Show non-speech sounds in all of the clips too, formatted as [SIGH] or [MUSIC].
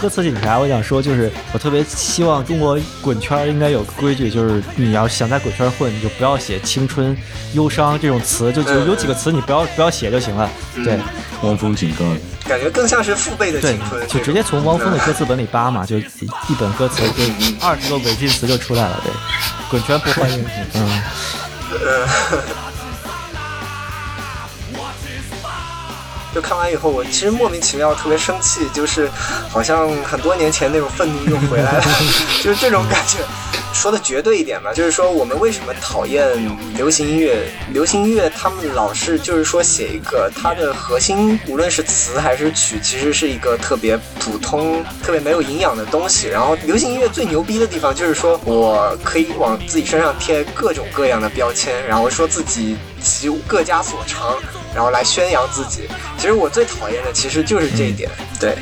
歌词警察，我想说，就是我特别希望中国滚圈应该有个规矩，就是你要想在滚圈混，你就不要写青春、忧伤这种词，就有有几个词你不要不要写就行了。对，汪峰警告，感觉更像是父辈的青春，，就直接从汪峰的歌词本里扒嘛，就一本歌词就二十个违禁词就出来了。对，滚圈不欢迎，嗯。[LAUGHS] 就看完以后，我其实莫名其妙特别生气，就是好像很多年前那种愤怒又回来了，[LAUGHS] 就是这种感觉。说的绝对一点吧，就是说我们为什么讨厌流行音乐？流行音乐他们老是就是说写一个它的核心，无论是词还是曲，其实是一个特别普通、特别没有营养的东西。然后流行音乐最牛逼的地方就是说我可以往自己身上贴各种各样的标签，然后说自己其各家所长，然后来宣扬自己。其实我最讨厌的其实就是这一点，对。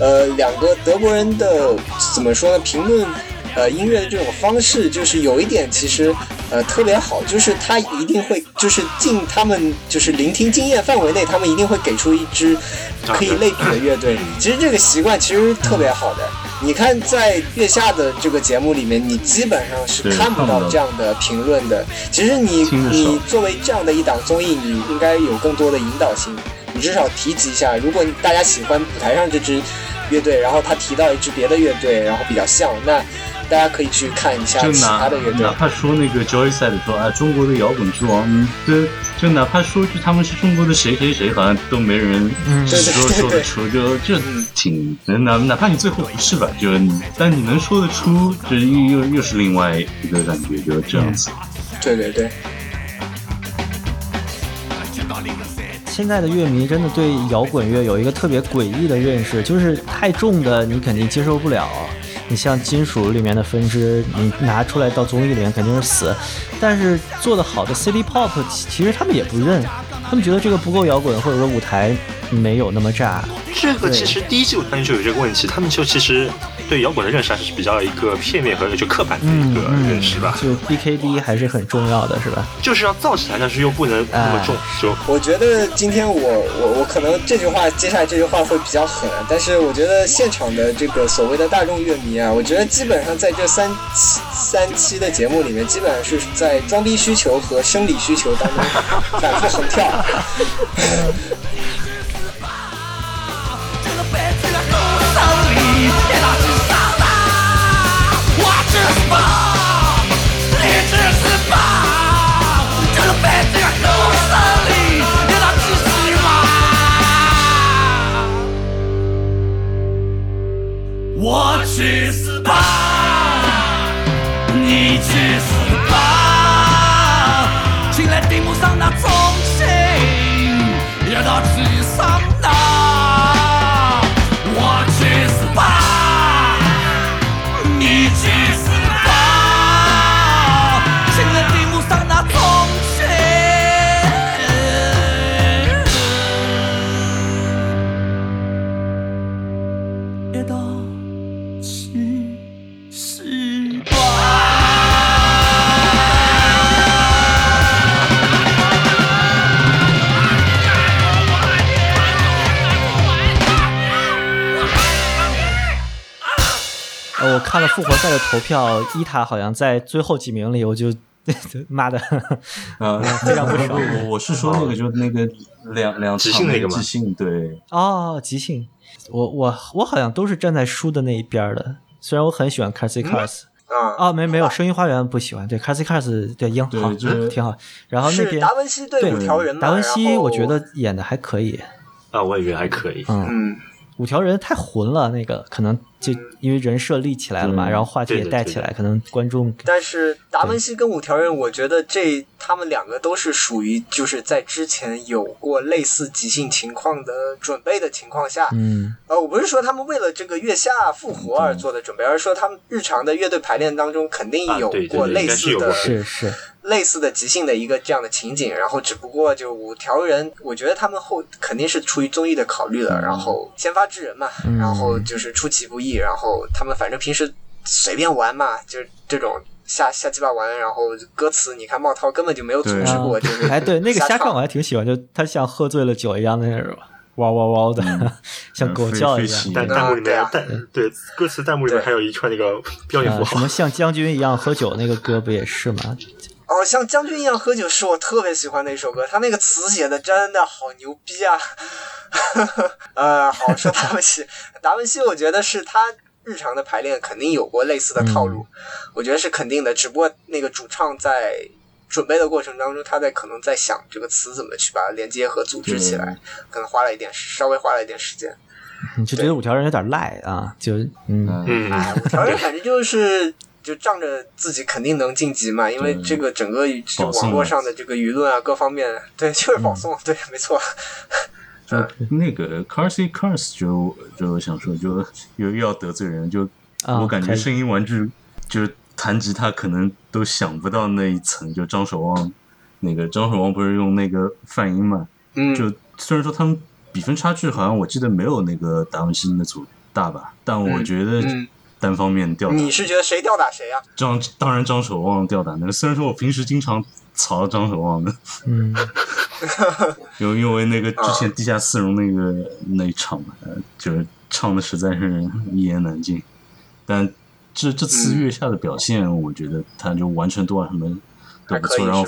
呃，两个德国人的怎么说呢？评论呃音乐的这种方式，就是有一点其实呃特别好，就是他一定会就是进他们就是聆听经验范围内，他们一定会给出一支可以类比的乐队。其实这个习惯其实特别好的。你看，在月下的这个节目里面，你基本上是看不到到这样的评论的。其实你你作为这样的一档综艺，你应该有更多的引导性。你至少提及一下，如果大家喜欢舞台上这支乐队，然后他提到一支别的乐队，然后比较像，那大家可以去看一下其他的乐队哪。怕说那个 Joyside 说啊，中国的摇滚之王，嗯对，就哪怕说句他们是中国的谁谁谁，好像都没人嗯说说得出，就就挺哪哪怕你最后不是吧，就但你能说得出，这又又又是另外一个感觉，就这样子。对对对，现在的乐迷真的对摇滚乐有一个特别诡异的认识，就是太重的你肯定接受不了。你像金属里面的分支，你拿出来到综艺里面肯定是死。但是做的好的 City Pop，其实他们也不认，他们觉得这个不够摇滚，或者说舞台没有那么炸。这个其实第一季我发现就有这个问题，他们就其实对摇滚的认识还是比较一个片面和就刻板的一个认识吧，就 BKD 还是很重要的，是吧？就是要造起来，但是又不能那么重，就我觉得今天我我我可能这句话接下来这句话会比较狠，但是我觉得现场的这个所谓的大众乐迷啊，我觉得基本上在这三期三期的节目里面，基本上是在装逼需求和生理需求当中反复横跳。上那中心，也到去上我看了复活赛的投票，伊塔好像在最后几名里，[LAUGHS] [LAUGHS] 我就妈的，啊，非常不爽我我是说那个，就那个两两即场兴那个吗即兴对，哦，即兴，我我我好像都是站在输的那一边的，虽然我很喜欢 Carsy Cars，、啊，哦，没没有，声音花园不喜欢，对 Carsy Cars 对英好，对就是嗯挺好。然后那边达文西对对五条人？达文西，我觉得演的还可以，啊，我也觉得还可以。嗯，嗯。五条人太混了，那个可能就因为人设立起来了嘛，对然后话题也对对对带起来，可能观众但是达文西跟五条人，我觉得这他们两个都是属于就是在之前有过类似即兴情况的准备的情况下，嗯。呃，我不是说他们为了这个月下复活而做的准备，而是说他们日常的乐队排练当中肯定有啊对对过类似的、是是，类似的即兴的一个这样的情景，然后只不过就五条人，我觉得他们后肯定是出于综艺的考虑了，然后先发制人嘛，嗯。然后就是出其不意，然后他们反正平时随便玩嘛，就是这种瞎瞎鸡巴玩，然后歌词你看茂涛根本就没有组织过，就是哎对，那个瞎瞎唱我还挺喜欢，就他像喝醉了酒一样的那种。哇哇哇的，[LAUGHS] 像狗叫一样。弹幕里对啊。面弹对歌词弹幕里面还有一串那个标点符号，什么，像将军一样喝酒那个歌不也是吗？哦，像将军一样喝酒是我特别喜欢的一首歌，他那个词写的真的好牛逼啊！[LAUGHS] 呃，好说达文西，达文西，我觉得是他日常的排练肯定有过类似的套路，我觉得是肯定的，只不过那个主唱在准备的过程当中，他在可能在想这个词怎么去把它连接和组织起来，可能花了一点稍微花了一点时间。你就觉得五条人有点赖啊，就嗯嗯，嗯，哎，五条人反正就是就仗着自己肯定能晋级嘛，因为这个整个网络上的这个舆论啊，各方面，对，就是保送，对，没错。就 [LAUGHS] 那个 Carsy Cars 就就想说，就又又要得罪人，就啊我感觉声音玩具就弹吉他可能都想不到那一层，就张守望那个张守望不是用那个泛音嘛，嗯，就虽然说他们比分差距好像我记得没有那个达文西那组大吧，但我觉得嗯单方面吊打你是觉得谁吊打谁啊？张当然张守望吊打那个，虽然说我平时经常槽张守望的，嗯，因 [LAUGHS] 为因为那个之前地下丝绒那个那一场嘛，呃就是唱的实在是一言难尽。但这这次月下的表现，我觉得他就完成度啊什么都不错，然后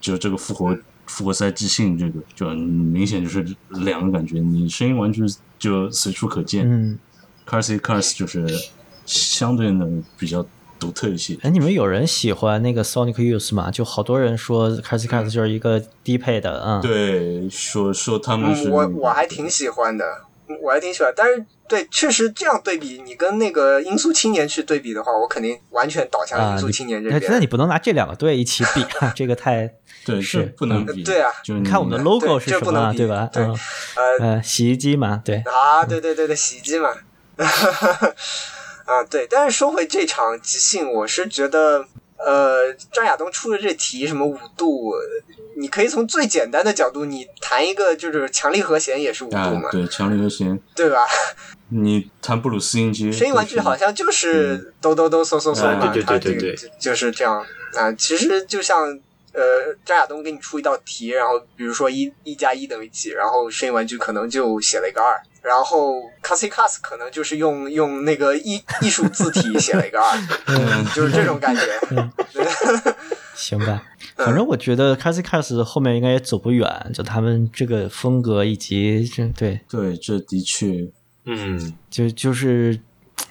就这个复活复活赛即兴这个，就很明显就是两个感觉。你声音完全就随处可见、嗯，c a r s y Cars 就是相对呢比较独特一些。哎，你们有人喜欢那个 Sonic Youth 吗？就好多人说 c a r s y Cars 就是一个低配的，嗯，对，说说他们是、嗯，我我还挺喜欢的，嗯我还挺喜欢。但是对，确实这样对比，你跟那个音速青年去对比的话，我肯定完全倒向啊，音速青年这边。那那你不能拿这两个队一起比 [LAUGHS] 啊，这个太对是不能比，对啊就是你看我们的 logo 是什么啊，这不能比对吧？对嗯，呃呃，洗衣机嘛，对，啊，对对对对，洗衣机嘛。[LAUGHS] 啊，对，但是说回这场即兴，我是觉得，呃，张亚东出的这题什么五度，你可以从最简单的角度，你弹一个就是强力和弦也是五度啊嘛，，对，强力和弦，对吧？[LAUGHS] 你弹布鲁斯音阶，声音玩具好像就是哆哆哆嗦嗦嗦嘛，哎对对它这个对对对就就是这样啊。其实就像呃张亚东给你出一道题，然后比如说一一加一等于几，然后声音玩具可能就写了一个二，然后 c a s i c a s 可能就是用用那个艺艺术字体写了一个二，嗯就是这种感觉。[LAUGHS] 行吧。反正我觉得 c a s i c a s 后面应该也走不远，就他们这个风格以及这对，对，这的确，嗯，就就是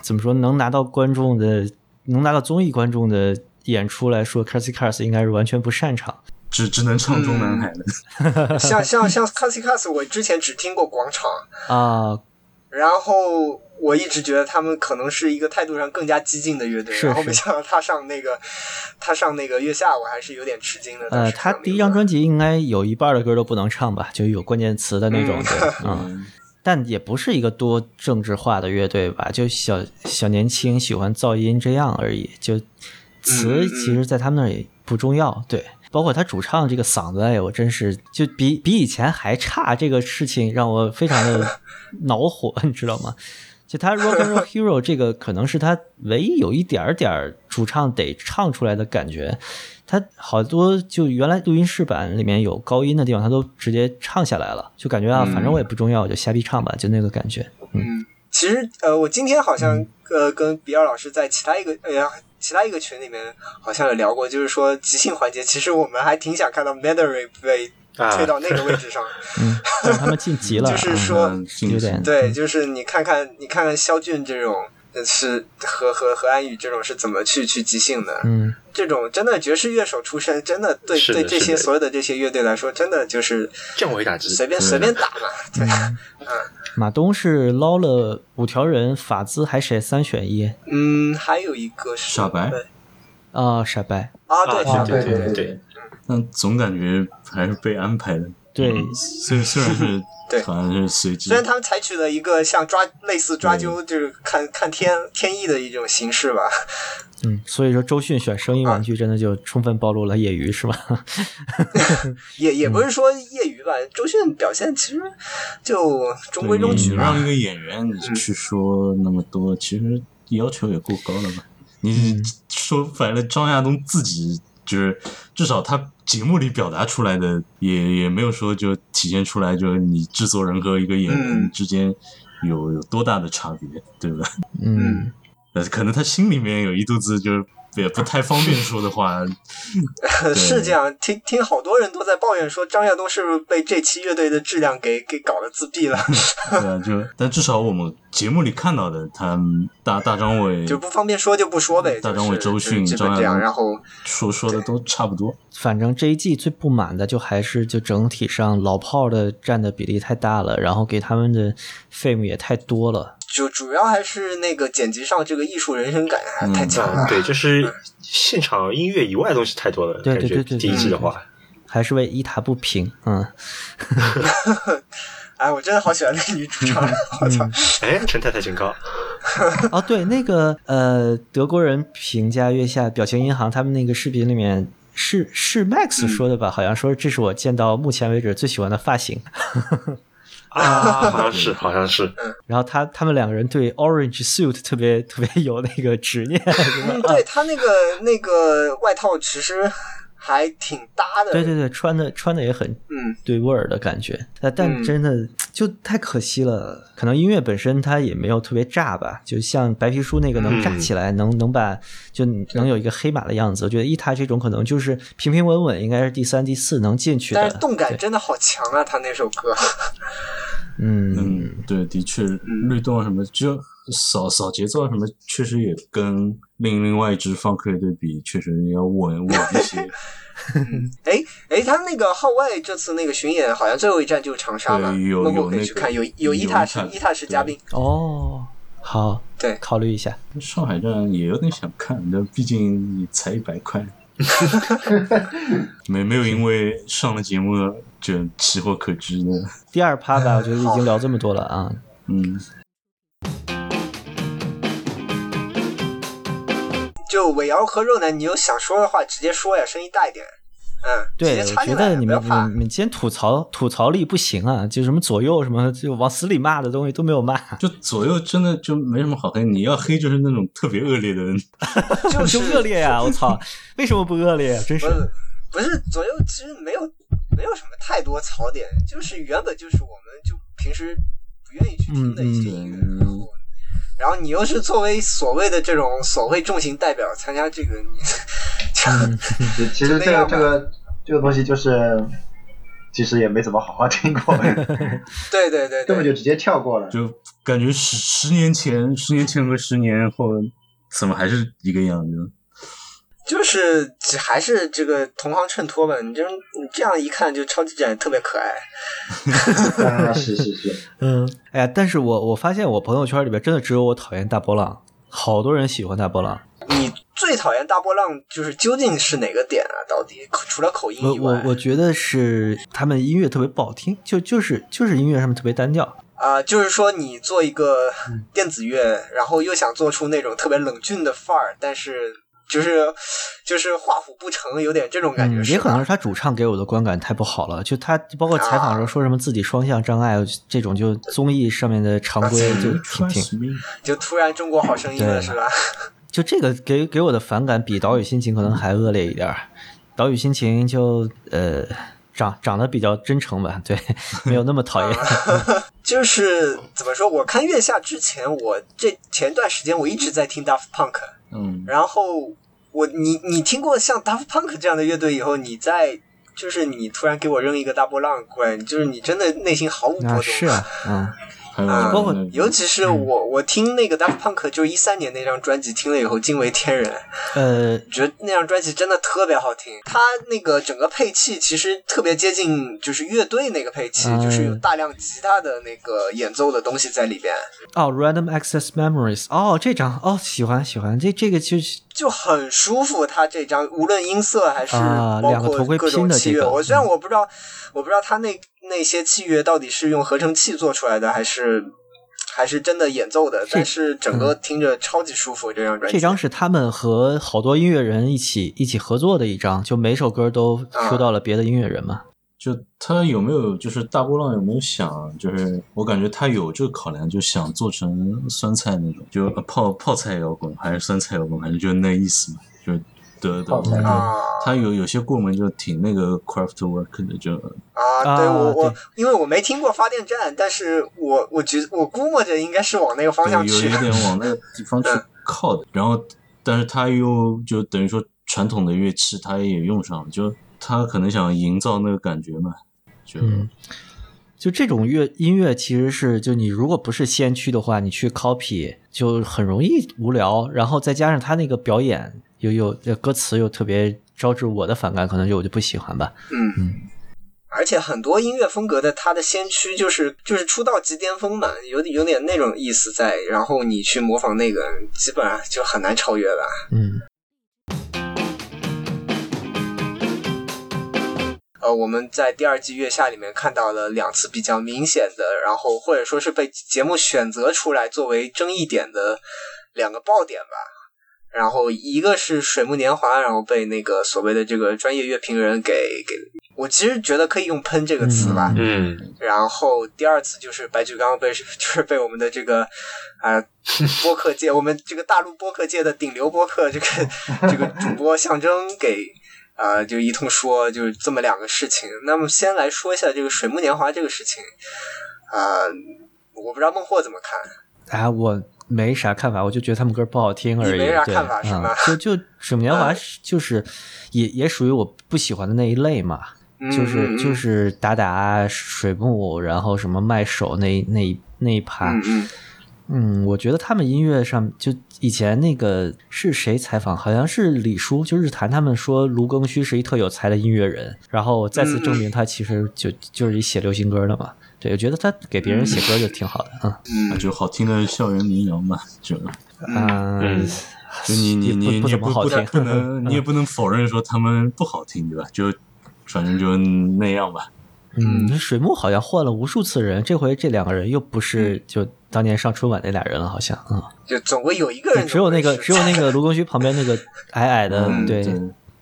怎么说，能拿到观众的，能拿到综艺观众的演出来说 c a s i c a s 应该是完全不擅长。只只能唱中南海了。[LAUGHS] 像像像 c a s i c a s 我之前只听过广场，啊，然后我一直觉得他们可能是一个态度上更加激进的乐队，是是然后没想到他上那个他上那个月下，我还是有点吃惊的。呃，他第一张专辑应该有一半的歌都不能唱吧，就有关键词的那种，[LAUGHS] 嗯对，嗯。但也不是一个多政治化的乐队吧，就小小年轻喜欢噪音这样而已。就词其实，在他们那儿也不重要，对。包括他主唱这个嗓子，哎，我真是就比比以前还差，这个事情让我非常的恼火，[LAUGHS] 你知道吗？就他 Rock and Roll Hero 这个可能是他唯一有一点点儿主唱得唱出来的感觉，他好多就原来录音室版里面有高音的地方，他都直接唱下来了，就感觉啊，反正我也不重要，我就瞎逼唱吧，就那个感觉。嗯，其实呃，我今天好像嗯呃跟比尔老师在其他一个呃其他一个群里面好像有聊过，就是说即兴环节，其实我们还挺想看到 Madary 被啊推到那个位置上。[LAUGHS] 嗯，但是他们晋级了，[LAUGHS] 就是说嗯，有点对，就是你看看你看看肖俊这种。呃是和和和安宇这种是怎么去去即兴的？嗯，这种真的爵士乐手出身，真的对的对这些所有的这些乐队来说，真的就是降维打击，随便随便打嘛。对，嗯马东是捞了五条人，法兹还是三选一嗯，还有一个是傻白对啊？傻白，啊，对啊，对对对对，但总感觉还是被安排的。对，虽虽然是 [LAUGHS] 对好像是随机虽，然他们采取了一个像抓类似抓阄，就是看看天天意的一种形式吧。[LAUGHS] 嗯，所以说周迅选声音玩具真的就充分暴露了业余是吧？[LAUGHS] 也也不是说业余吧，周迅表现其实就中规中矩吧你让。一个演员你去说那么多，其实要求也够高了吧？你说白了，张亚东自己就是至少他节目里表达出来的也也没有说就体现出来，就是你制作人和一个演员嗯。之间有有多大的差别，对吧？嗯，呃，可能他心里面有一肚子就是也不太方便说的话，[LAUGHS] 是这样，听听好多人都在抱怨说张亚东是不是被这期乐队的质量给给搞得自闭了，[LAUGHS] 对啊，就但至少我们节目里看到的，他大大张伟就不方便说就不说呗。大张伟、周迅、就基本这样，张亚东然后说说的都差不多。反正这一季最不满的就还是就整体上老炮儿的占的比例太大了，然后给他们的 fame 也太多了。就主要还是那个剪辑上这个艺术人生感还太强了。嗯，对，就是现场音乐以外的东西太多了。对感觉对对对第一季的对话，还是为伊塔不平，嗯，[LAUGHS] 哎，我真的好喜欢那个女主唱，[LAUGHS] 我操！哎，陈太太警告，哦，对，那个呃，德国人评价月下表情银行他们那个视频里面是是 Max 说的吧？好像说这是我见到目前为止最喜欢的发型。啊，[LAUGHS] 好像是，好像是，然后他他们两个人对 Orange Suit 特别特别有那个执念，嗯，对他那个那个外套其实还挺搭的。对对对，穿的穿的也很嗯，对味儿的感觉，但真的就太可惜了。可能音乐本身它也没有特别炸吧，就像白皮书那个能炸起来，能能把就能有一个黑马的样子。我觉得一他这种可能就是平平稳稳，应该是第三、第四能进去的。但是动感真的好强啊，他那首歌。[LAUGHS] 嗯嗯，对，的确，律动啊什么，就扫扫节奏啊什么，确实也跟另另外一支放克乐队比，确实要稳稳一些。[LAUGHS] 哎哎，他那个号外这次那个巡演，好像最后一站就是长沙嘛，对有孟有那个获可以去看，有有有伊塔是伊塔伊塔是嘉宾，哦，好，对考虑一下。上海站也有点想看，但毕竟你才一百块，[LAUGHS] 没没有因为上了节目就奇货可居的。第二趴吧，我觉得已经聊这么多了啊。嗯，就尾摇和肉男，你有想说的话直接说呀，声音大一点。嗯，对，接我觉得你们你们你今天吐槽吐槽力不行啊，就什么左右什么就往死里骂的东西都没有骂，就左右真的就没什么好黑，你要黑就是那种特别恶劣的人。[LAUGHS] 就就是恶劣呀！我操，[LAUGHS] 为什么不恶劣啊？真是不。是不是左右，其实没有没有什么太多槽点，就是原本就是我们就平时不愿意去听的一些音乐，嗯嗯然后你又是作为所谓的这种所谓重型代表参加这个，你其 [LAUGHS] 其实这个这个这个东西就是，其实也没怎么好好听过，[LAUGHS] 对对对对，根本就直接跳过了。就感觉十十年前、十年前和十年后怎么还是一个样子？就是只还是这个同行衬托吧，你这你这样一看就超级展特别可爱，[LAUGHS] 啊，是是是，[LAUGHS] 嗯，哎呀，但是我我发现我朋友圈里边真的只有我讨厌大波浪，好多人喜欢大波浪。你最讨厌大波浪就是究竟是哪个点啊？到底除了口音我以外我我觉得是他们音乐特别不好听，就就是就是音乐上面特别单调。啊、就是说你做一个电子乐，然后又想做出那种特别冷峻的范儿，但是就是就是画虎不成，有点这种感觉、嗯，也可能是他主唱给我的观感太不好了。就他包括采访的时候说什么自己双向障碍这种，就综艺上面的常规就 [LAUGHS] 挺挺就突然中国好声音了，是吧？[LAUGHS] 就这个给给我的反感比岛屿心情可能还恶劣一点儿。岛屿心情就呃长长得比较真诚吧，对，[LAUGHS] 没有那么讨厌。就是怎么说？我看月下之前，我这前段时间我一直在听 Daft Punk，嗯，然后我你你听过像 Daft Punk 这样的乐队以后，你再就是你突然给我扔一个大波浪过来，就是你真的内心毫无波动。啊，是啊，嗯，啊包括尤其是我，我听那个 Daft Punk，就是一三年那张专辑，听了以后惊为天人，呃，觉得那张专辑真的特别好听。它那个整个配器其实特别接近，就是乐队那个配器，嗯就是有大量吉他的那个演奏的东西在里边，哦，Random Access Memories，哦，这张哦，喜欢喜欢，这这个就是就很舒服。它这张无论音色还是啊包两个头盔括各种器乐，拼的这个我虽然嗯。我不知道，我不知道它那那些器乐到底是用合成器做出来的，还是。还是真的演奏的，但是整个听着超级舒服。这张专辑，嗯这张是他们和好多音乐人一起一起合作的一张，就每首歌都 Q 到了别的音乐人嘛。就他有没有就是大波浪有没有想，就是我感觉他有这个考量，就想做成酸菜那种，就呃泡泡菜摇滚还是酸菜摇滚，反正就那意思嘛，就得的泡，菜啊。他有有些过门就挺那个 Craftwork 的，就啊，对啊我我因为我没听过发电站，但是我我觉我估摸着应该是往那个方向去。有点往 [LAUGHS] 那个地方去靠的。然后，但是他又就等于说传统的乐器他也用上了，就他可能想营造那个感觉嘛，就、嗯。就这种乐音乐其实是，就你如果不是先驱的话，你去 copy 就很容易无聊，然后再加上他那个表演又又这歌词又特别招致我的反感，可能就我就不喜欢吧。嗯嗯而且很多音乐风格的它的先驱就是就是出道即巅峰嘛，有有点那种意思在，然后你去模仿那个，基本上就很难超越了。嗯呃，我们在第二季月下里面看到了两次比较明显的，然后或者说是被节目选择出来作为争议点的两个爆点吧。然后一个是水木年华，然后被那个所谓的这个专业乐评人给给，我其实觉得可以用“喷”这个词吧。嗯，然后第二次就是白举纲被 [LAUGHS] 就是被我们的这个啊、呃播客界，我们这个大陆播客界的顶流播客这个这个主播象征给呃就一通说，就是这么两个事情。那么先来说一下这个水木年华这个事情，啊、我不知道孟获怎么看。啊，我没啥看法，我就觉得他们歌不好听而已。没啥对看法是吗嗯就就水木年华就是也也属于我不喜欢的那一类嘛。就是就是打打水木，然后什么卖手那那一那一趴，嗯嗯嗯，我觉得他们音乐上就以前那个是谁采访，好像是李叔，就日坛他们说卢庚戌是一特有才的音乐人，然后再次证明他其实就就是一写流行歌的嘛。对，我觉得他给别人写歌就挺好的，嗯。嗯。啊就好听的校园民谣嘛，就。嗯嗯，[LAUGHS] 就你你也不不你你不怎么好听，不不能你也不能否认说他们不好听，对吧？就反正就那样吧。嗯，水木好像换了无数次人，这回这两个人又不嗯。是就当年上春晚那俩人了，好像，嗯，就总归有一个人只有那个只有那个卢庚戌旁边那个矮矮的，嗯，对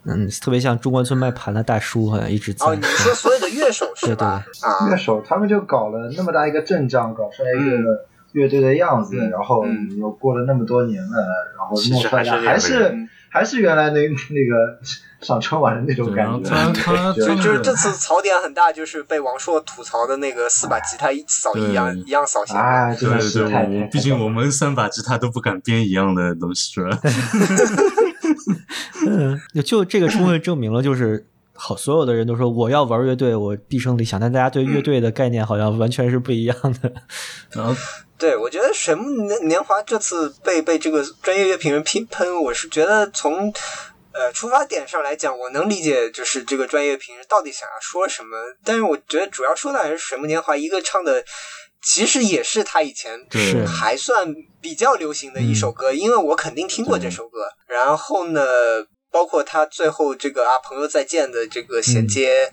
嗯，特别像中关村卖盘的大叔，好像一直在。哦，你说 [LAUGHS] 所有的乐手是吧？啊乐，手他们就搞了那么大一个阵仗，搞出来一个乐队的样子，嗯然后嗯又过了那么多年了，然后其实弄出来还是还是还是原来那那个上春晚的那种感觉。他他就就是这次槽点很大，就是被王朔吐槽的那个四把吉他一扫一样一样扫弦嘛。哎，真的对对，是太我毕竟我们三把吉他都不敢编一样的东西，是吧？[LAUGHS] [LAUGHS] 嗯，就这个充分证明了，就是好，所有的人都说我要玩乐队，我毕生理想，但大家对乐队的概念好像完全是不一样的。[LAUGHS] 然后对，我觉得水木年年华这次被被这个专业乐评人批喷，我是觉得从呃出发点上来讲，我能理解就是这个专业评人到底想要说什么，但是我觉得主要说的还是水木年华一个唱的。其实也是他以前是。还算比较流行的一首歌，因为我肯定听过这首歌。然后呢，包括他最后这个啊朋友再见的这个衔接，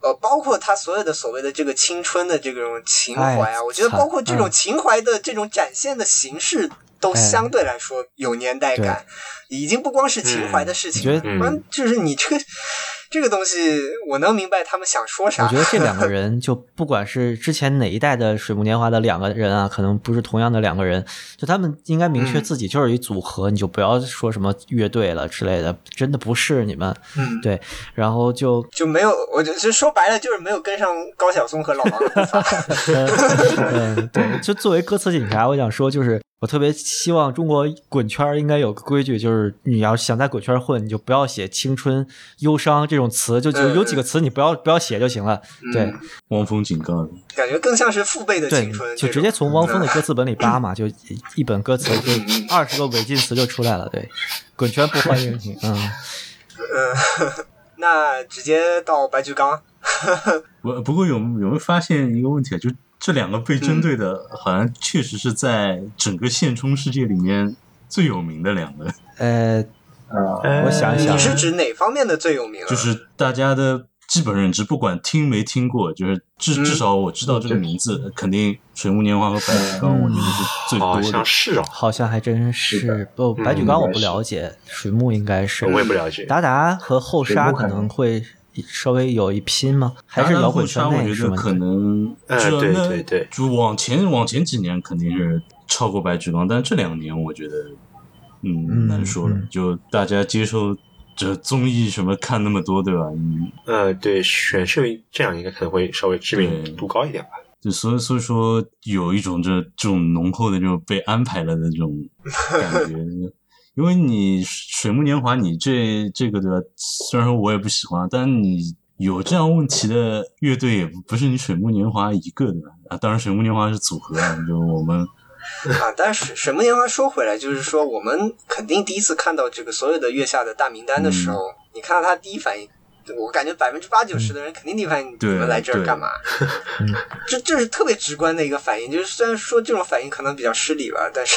呃，包括他所有的所谓的这个青春的这种情怀啊，哎我觉得包括这种嗯。情怀的这种展现的形式，都哎。相对来说有年代感，已经不光是情怀的事情了，嗯。就是你这个这个东西，我能明白他们想说啥。我觉得这两个 [LAUGHS] 人，就不管是之前哪一代的水木年华的两个人啊，可能不是同样的两个人，就他们应该明确嗯自己就是一组合，你就不要说什么乐队了之类的，真的不是你们。嗯，对，然后就就没有，我就就说白了，就是没有跟上高晓松和老王的步伐。[LAUGHS] 嗯，对，就作为歌词警察，我想说，就是我特别希望中国滚圈儿应该有个规矩，就是你要想在滚圈儿混，你就不要写青春、忧伤这种词，就就有几个词你不要不要写就行了。对嗯汪峰警告的，感觉更像是父辈的青春，，就直接从汪峰的歌词本里扒嘛，就一一本歌词就二十个违禁词就出来了。对，滚圈不欢迎你，[LAUGHS] 嗯。嗯，那直接到白举纲。[LAUGHS] 不不过有有没有发现一个问题啊？就这两个被针对的，好像确实是在整个现充世界里面最有名的两个，呃，呃，我想一想你是指哪方面的最有名啊？就是大家的基本认知，不管听没听过，就是至嗯至少我知道这个名字，肯定水木年华和白举纲，我觉得是最好多的。像是哦，好像还真是是不，白举纲我不了解，水木应该是。我也不了解。达达和后沙可能会稍微有一拼吗？还是摇滚圈我内是吗？觉得可能，呃对对对就往前往前几年肯定是超过白举纲，但这两年我觉得，嗯，嗯难说了嗯。就大家接受这综艺什么看那么多，对吧？嗯呃，对，选秀这样应该可能会稍微知名度高一点吧。就所以所以说有一种这这种浓厚的这种被安排了的这种感觉，[LAUGHS] 因为你水木年华你这这个对吧？虽然说我也不喜欢，但你有这样问题的乐队也不不是你水木年华一个对吧？啊，当然水木年华是组合啊，就我们 [LAUGHS] 啊，但是水水木年华说回来，就是说我们肯定第一次看到这个所有的月下的大名单的时候，你看到他第一反应。我感觉百分之八九十的人肯定第一反应，你们来这儿干嘛？[LAUGHS] 这这是特别直观的一个反应，就是虽然说这种反应可能比较失礼吧，但是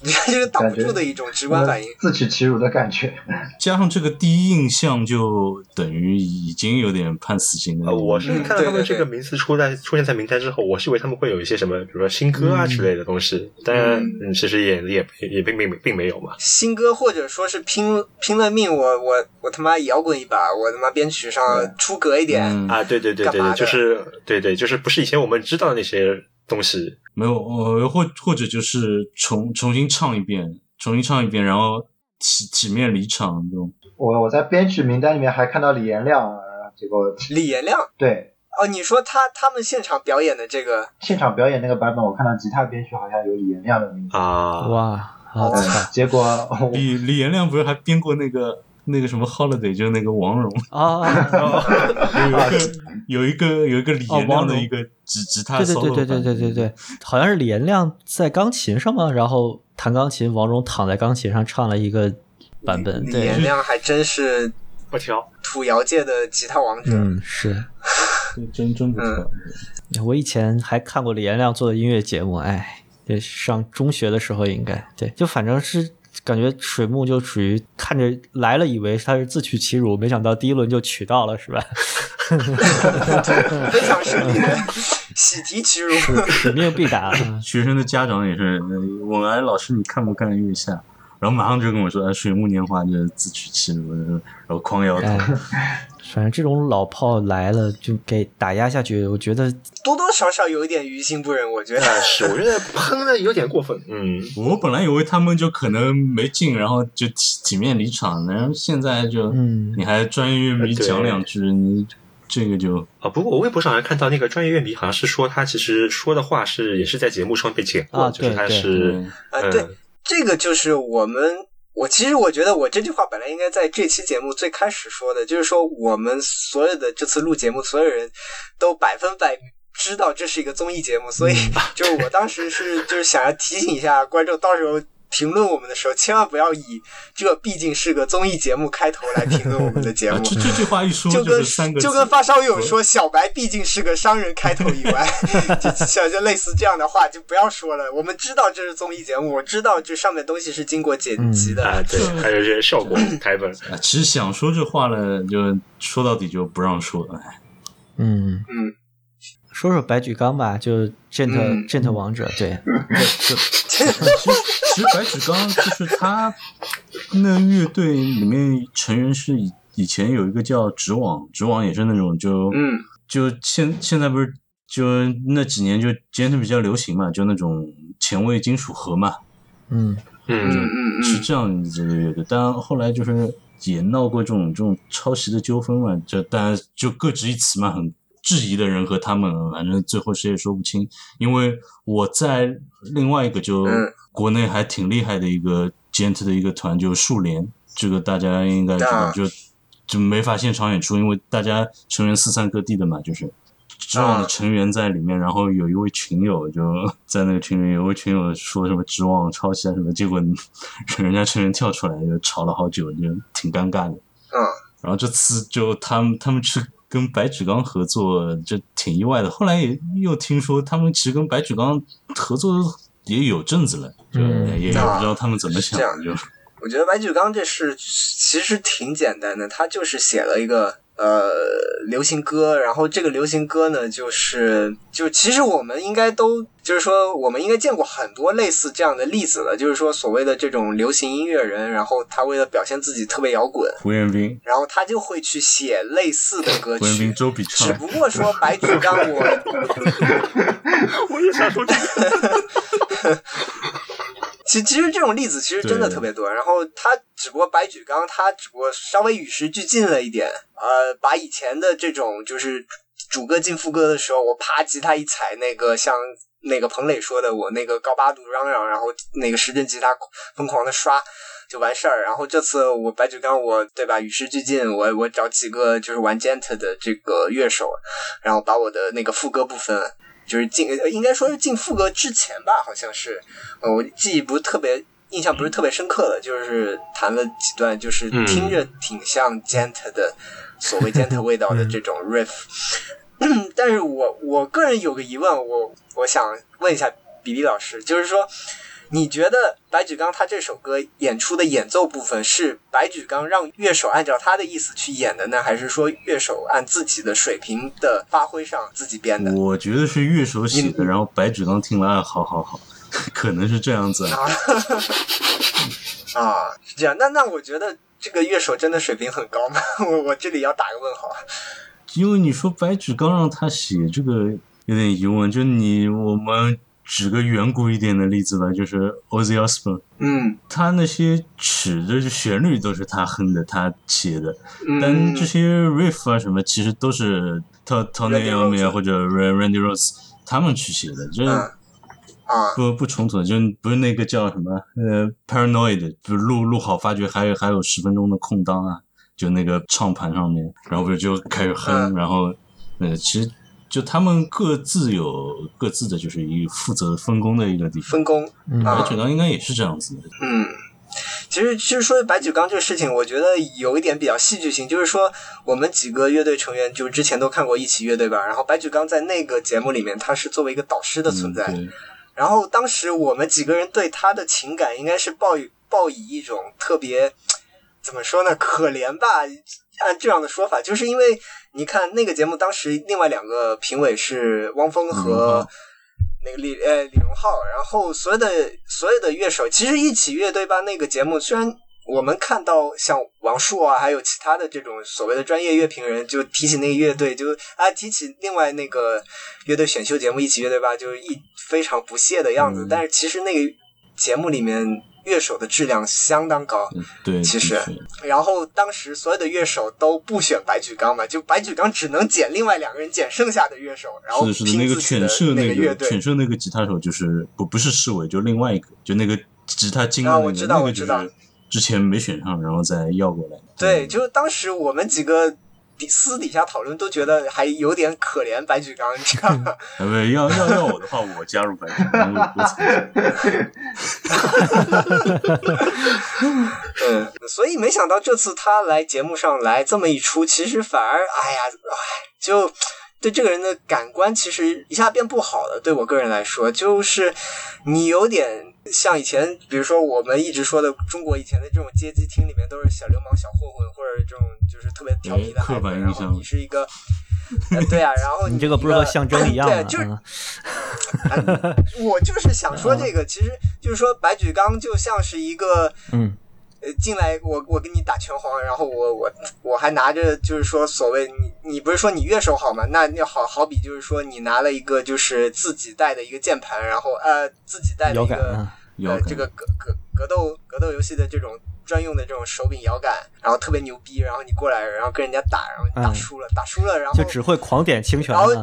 你看 [LAUGHS] 就是挡不住的一种直观反应，自取其辱的感觉。[LAUGHS] 加上这个第一印象，就等于已经有点判死刑了。呃，我是看到他们这个名字出在出现在名单之后，我是以为他们会有一些什么，比如说新歌啊之类的东西，但其实也也也并并并没有嘛。新歌或者说是拼拼了命，我我我他妈摇滚一把，我他妈编曲上出格一点啊！对对对对对，就是对对，就是不是以前我们知道的那些东西，没有呃，或或者就是重重新唱一遍，重新唱一遍，然后体体面离场这种。我我在编曲名单里面还看到李延亮，结果李延亮对哦，你说他他们现场表演的这个现场表演那个版本，我看到吉他编曲好像有李延亮的名字啊哇，嗯结果李李延亮不是还编过那个。那个什么 holiday 就是那个王蓉啊，[LAUGHS] 有一个有一个有一个李延亮的一个吉吉他 solo 对对对对对对对，好像是李延亮在钢琴上吗，然后弹钢琴，王蓉躺在钢琴上唱了一个版本。李延亮还真是不挑土窑界的吉他王者，嗯，是，[LAUGHS] 真真不错。我以前还看过李延亮做的音乐节目，哎，上中学的时候应该对，就反正是。感觉水木就属于看着来了，以为他是自取其辱，没想到第一轮就取到了，是吧？[LAUGHS] 非常顺利，喜提其辱，使命必达。[LAUGHS] 学生的家长也是我来，老师，你看不看月下？”然后马上就跟我说：“哎，水木年华就是自取其辱。”然后狂摇头。[LAUGHS] 反正这种老炮来了就给打压下去，我觉得多多少少有一点于心不忍。我觉得是，我觉得喷的有点过分。嗯，[LAUGHS] 我本来以为他们就可能没进，然后就体体面离场，然后现在就，嗯，你还专业乐迷讲两句，你这个就啊。不过我微博上还看到那个专业乐迷好像是说他其实说的话是也是在节目上被剪过，就是他是啊，对，这个就是我们。我其实我觉得我这句话本来应该在这期节目最开始说的，就是说我们所有的这次录节目，所有人都百分百知道这是一个综艺节目，所以就是我当时是就是想要提醒一下观众，到时候。评论我们的时候，千万不要以这毕竟是个综艺节目开头来评论我们的节目。这 [LAUGHS] 这句话一说，就跟三个就跟发烧友说小白毕竟是个商人开头以外，[LAUGHS] 就像就类似这样的话就不要说了。我们知道这是综艺节目，我知道这上面东西是经过剪辑的，啊，对，还有这些效果台本。啊，其实想说这话呢，就说到底就不让说了。嗯嗯。说说白举纲吧，就 Gent Gent 王者，对，[LAUGHS] 其实白举纲就是他那乐队里面成员是以以前有一个叫直网，直网也是那种就嗯，就现现在不是就那几年就 Gent 比较流行嘛，就那种前卫金属盒嘛，嗯嗯嗯是这样子的乐队，但后来就是也闹过这种这种抄袭的纠纷嘛，就大家就各执一词嘛，很。质疑的人和他们，反正最后谁也说不清。因为我在另外一个就国内还挺厉害的一个 Gent 的一个团，就树联，这个大家应该知道，就就没法现场演出，因为大家成员四散各地的嘛，就是知网的成员在里面，然后有一位群友就在那个群里，有位群友说什么知网抄袭啊什么，结果人家成员跳出来就吵了好久，就挺尴尬的。嗯，然后这次就他们他们去。跟白举纲合作，这挺意外的。后来也又听说，他们其实跟白举纲合作也有阵子了，就也不知道他们怎么想。就我觉得白举纲这事其实挺简单的，他就是写了一个。呃，流行歌，然后这个流行歌呢，就是就其实我们应该都就是说，我们应该见过很多类似这样的例子了，就是说所谓的这种流行音乐人，然后他为了表现自己特别摇滚，胡彦斌，然后他就会去写类似的歌曲。胡彦斌、周笔畅。只不过说白举纲，我 [LAUGHS] [LAUGHS] 我也想说这个。[LAUGHS] 其其实这种例子其实真的特别多，然后他只不过白举纲他只不过稍微与时俱进了一点，呃，把以前的这种就是主歌进副歌的时候，我啪吉他一踩，那个像那个彭磊说的，我那个高八度嚷嚷，然后那个时针吉他疯狂的刷。就完事儿，然后这次我白举纲我对吧与时俱进，我我找几个就是玩 gent 的这个乐手，然后把我的那个副歌部分就是进，呃应该说是进副歌之前吧，好像是，呃，我记忆不是特别，印象不是特别深刻的，就是弹了几段，就是嗯听着挺像 gent 的所谓 gent 味道的这种 riff，[COUGHS] 但是我我个人有个疑问，我我想问一下比利老师，就是说。你觉得白举纲他这首歌演出的演奏部分是白举纲让乐手按照他的意思去演的呢，还是说乐手按自己的水平的发挥上自己编的？我觉得是乐手写的，然后白举纲听了，啊，好好好，[LAUGHS] 可能是这样子啊。[LAUGHS] 啊，是这样。那那我觉得这个乐手真的水平很高吗？[LAUGHS] 我我这里要打个问号。因为你说白举纲让他写这个有点疑问，就你我们举个远古一点的例子吧，就是 Ozzy Osbourne，嗯。他那些曲的旋律都是他哼的，他写的，但嗯这些 riff 啊什么，其实都是 Tony Iommi 啊或者 Randy Rose 他们去写的，就是不不冲突的，就不是那个叫什么呃 Paranoid，就录录好发觉还有还有十分钟的空档啊，就那个唱盘上面，然后不是就开始哼，嗯。然后呃其实就他们各自有各自的就是一负责分工的一个地方，分工嗯。啊。白举纲应该也是这样子的，嗯。其实，其实说白举纲这个事情，我觉得有一点比较戏剧性，就是说我们几个乐队成员，就之前都看过一起乐队吧，然后白举纲在那个节目里面，他是作为一个导师的存在，嗯然后当时我们几个人对他的情感应该是抱以抱以一种特别怎么说呢，可怜吧，按这样的说法，就是因为你看那个节目当时另外两个评委是汪峰和那个李呃李荣浩，然后所有的所有的乐手，其实一起乐队吧那个节目虽然。我们看到像王树啊，还有其他的这种所谓的专业乐评人，就提起那个乐队，就啊提起另外那个乐队选秀节目一起乐队吧，就是一非常不屑的样子。嗯但是其实那个节目里面乐手的质量相当高，嗯对，其实然后当时所有的乐手都不选白举纲嘛，就白举纲只能捡另外两个人捡剩下的乐手，然后是，是的，那个犬舍那。个犬舍那个吉他手就是不不是世伟，就另外一个，就那个吉他精的那个，啊我知道那个就我知道是之前没选上，然后再要过来的。对，嗯就是当时我们几个底私底下讨论都觉得还有点可怜白举纲，你知道吗？[LAUGHS] 要要要我的话，我加入白举纲。[LAUGHS] 嗯，所以没想到这次他来节目上来这么一出，其实反而哎呀，哎，就对这个人的感官其实一下变不好了。对我个人来说，就是你有点像以前，比如说我们一直说的中国以前的这种街机厅里面都是小流氓、小混混，或者这种就是特别调皮的孩子，然后你是一个。呃对啊，[LAUGHS] 然后你这个不是和象征一样吗？对，就是嗯 [LAUGHS] 我就是想说这个，其实就是说白举纲就像是一个嗯呃，进来我我跟你打拳皇，然后我我我还拿着就是说所谓你你不是说你乐手好吗？那那好好比就是说你拿了一个就是自己带的一个键盘，然后呃自己带的摇一个啊呃这个格格格斗格斗游戏的这种专用的这种手柄摇杆，然后特别牛逼，然后你过来然后跟人家打，然后你打嗯输了，打输了，然后就只会狂点清泉然后 [LAUGHS] [LAUGHS]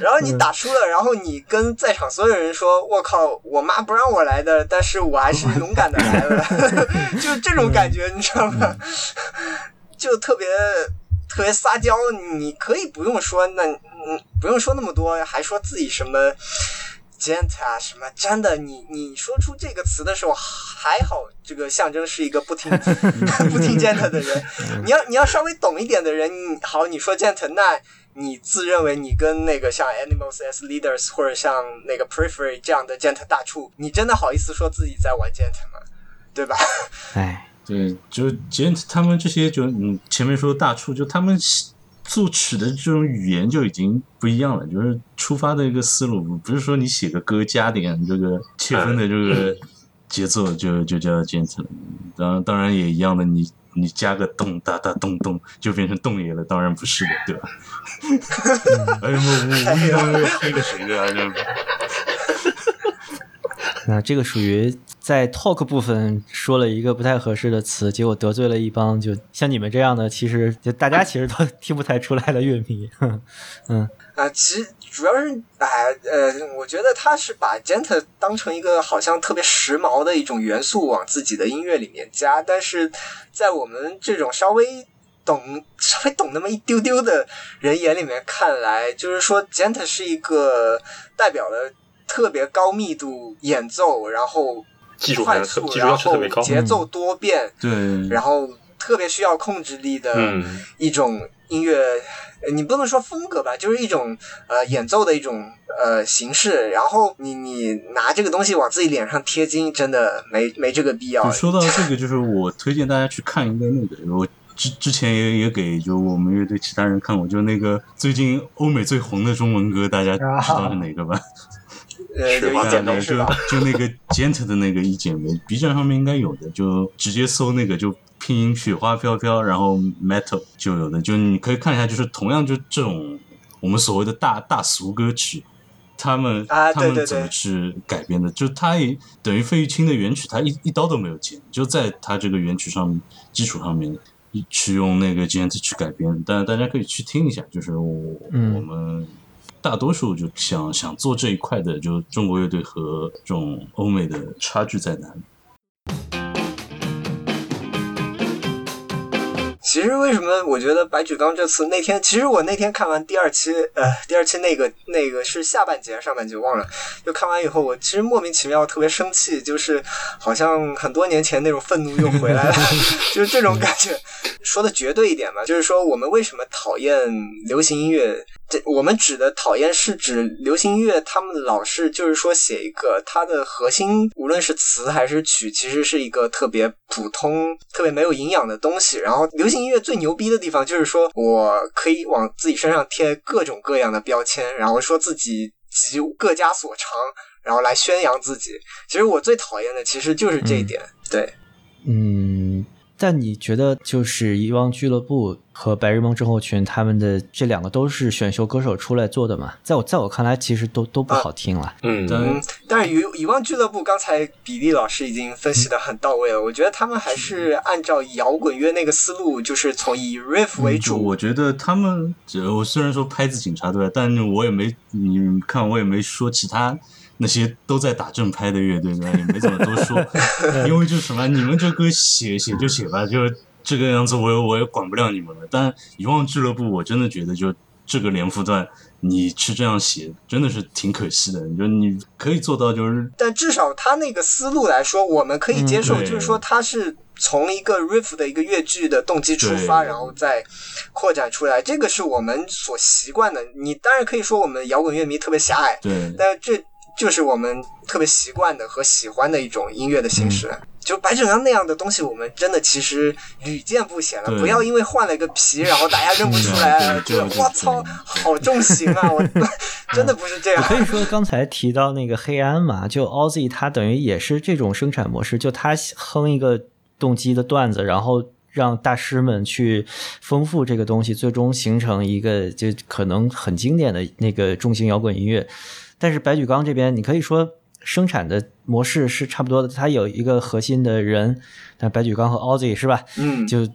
然后你打输了，然后你跟在场所有人说：“我靠，我妈不让我来的，但是我还是勇敢的来了。[LAUGHS] ”就这种感觉，你知道吗？就特别特别撒娇。你可以不用说那嗯，不用说那么多，还说自己什么 gent 啊什么，真的，你你说出这个词的时候，还好这个象征是一个不听 [LAUGHS] [LAUGHS] 不听 gent 的人。[LAUGHS] 你要你要稍微懂一点的人，你好，你说 gent 那。你自认为你跟那个像 Animals as Leaders 或者像那个 Periphery 这样的 gent 大处，你真的好意思说自己在玩 gent 吗？对吧？哎，对，就 Gent 他们这些就嗯前面说的大处，就他们作曲的这种语言就已经不一样了，就是出发的一个思路，不是说你写个歌加点这个切分的这个 [LAUGHS] 节奏就就叫了。当然当然也一样的，你你加个咚哒哒咚咚就变成动爷了，当然不是的，对吧？[LAUGHS] 哎呀，我我我又黑了谁的那这个属于在 talk 部分说了一个不太合适的词，结果得罪了一帮就像你们这样的，其实就大家其实都 [LAUGHS] 听不太出来的乐迷。[LAUGHS] 嗯啊，其实主要是，哎，呃，我觉得他是把 gentle 当成一个好像特别时髦的一种元素往自己的音乐里面加，但是在我们这种稍微懂、稍微懂那么一丢丢的人眼里面看来，就是说 gentle 是一个代表了特别高密度演奏，然后技术快速，然后要求特别高。节奏多变，对，然后特别需要控制力的嗯一种音乐，呃你不能说风格吧，就是一种呃演奏的一种呃形式。然后你你拿这个东西往自己脸上贴金，真的没没这个必要。说到这个，就是我推荐大家去看一个那个，我之之前也也给就我们乐队其他人看过，就那个最近欧美最红的中文歌，大家知道是哪个吧？[LAUGHS] 呃，有一雪花剪剪梅是就吧？就那个 Gent 的那个一剪梅，B 站上面应该有的，就直接搜那个就拼音雪花飘飘，然后 metal 就有的，就你可以看一下，就是同样就这种我们所谓的大大俗歌曲。他们、他们怎么去改编的？就他也等于费玉清的原曲，他一一刀都没有剪，就在他这个原曲上基础上面去用那个 Gent 去改编。但大家可以去听一下，就是我、嗯我们大多数就想想做这一块的，就中国乐队和这种欧美的差距在哪里？其实为什么我觉得白举纲这次那天，其实我那天看完第二期，呃，第二期那个那个是下半节，上半节忘了。就看完以后，我其实莫名其妙特别生气，就是好像很多年前那种愤怒又回来了，[LAUGHS] 就是这种感觉。说的绝对一点嘛，就是说我们为什么讨厌流行音乐？这我们指的讨厌是指流行音乐，他们老是就是说写一个它的核心，无论是词还是曲，其实是一个特别普通、特别没有营养的东西。然后流行音乐最牛逼的地方就是说我可以往自己身上贴各种各样的标签，然后说自己集各家所长，然后来宣扬自己。其实我最讨厌的其实就是这一点，对。嗯，但你觉得就是遗忘俱乐部和白日梦症候群他们的这两个都是选秀歌手出来做的嘛？在我在我看来，其实都都不好听了。嗯，但嗯，但是遗遗忘俱乐部刚才比利老师已经分析的很到位了，我觉得他们还是按照摇滚乐那个思路，就是从以 riff 为主。就我觉得他们，这我虽然说拍子警察对吧，但我也没你看我也没说其他那些都在打正拍的乐队呢？也没怎么多说，[LAUGHS] 因为就是什么，你们这歌写写就写吧，就这个样子，我也我也管不了你们了。但遗忘俱乐部，我真的觉得就这个连复段，你去这样写，真的是挺可惜的。你说你可以做到，就是但至少他那个思路来说，我们可以接受，嗯就是说他是从一个 riff 的一个乐句的动机出发，然后再扩展出来，这个是我们所习惯的。你当然可以说我们摇滚乐迷特别狭隘，对但是这就是我们特别习惯的和喜欢的一种音乐的形式。就白纸纲那样的东西，我们真的其实屡见不鲜了。不要因为换了一个皮，然后大家认不出来，对觉得我操，好重型啊！[LAUGHS] 我 [LAUGHS] 真的不是这样。可以说刚才提到那个黑安嘛，就 Ozzy 他等于也是这种生产模式，就他哼一个动机的段子，然后让大师们去丰富这个东西，最终形成一个就可能很经典的那个重型摇滚音乐。但是白举纲这边，你可以说生产的模式是差不多的，他有一个核心的人，但白举纲和 Ozzy 是吧？嗯，就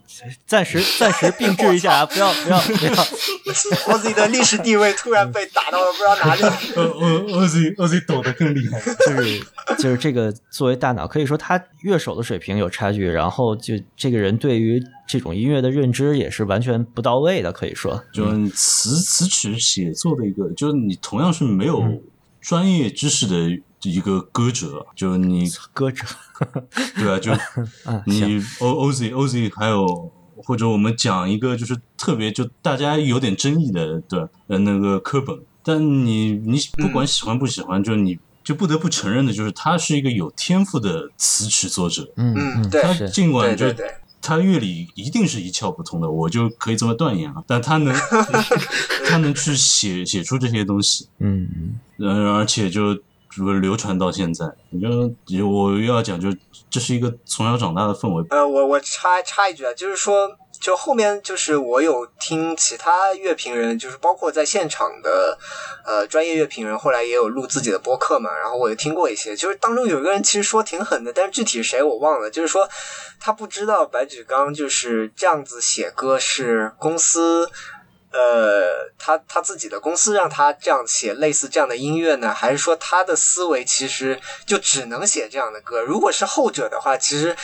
暂时暂时并置一下啊，不要不要不要。我自己的历史地位突然被打到了不知道哪里。呃呃呃 z o z 抖得更厉害。就是就是这个作为大脑，可以说他乐手的水平有差距，然后就这个人对于这种音乐的认知也是完全不到位的，可以说。就是词词曲写作的一个，就是你同样是没有嗯专业知识的一个歌者，就你 [LAUGHS] 歌者，对啊，就嗯，[LAUGHS] 你，O Oz Oz 还有或者我们讲一个就是特别就大家有点争议的，对呃那个课本，但你你不管喜欢不喜欢，就你就不得不承认的就是他是一个有天赋的词曲作者，嗯嗯对他，尽管就对对对，他乐理一定是一窍不通的，我就可以这么断言啊。但他能，[LAUGHS] 他能去写写出这些东西，嗯嗯呃，而且就就流传到现在。你就我又要讲，就这是一个从小长大的氛围。呃，我我插插一句啊，就是说，就后面就是我有听其他乐评人，就是包括在现场的呃专业乐评人，后来也有录自己的播客嘛，然后我也听过一些，就是当中有一个人其实说挺狠的，但是具体是谁我忘了，就是说他不知道白举纲就是这样子写歌是公司。呃，他他自己的公司让他这样写类似这样的音乐呢，还是说他的思维其实就只能写这样的歌？如果是后者的话，其实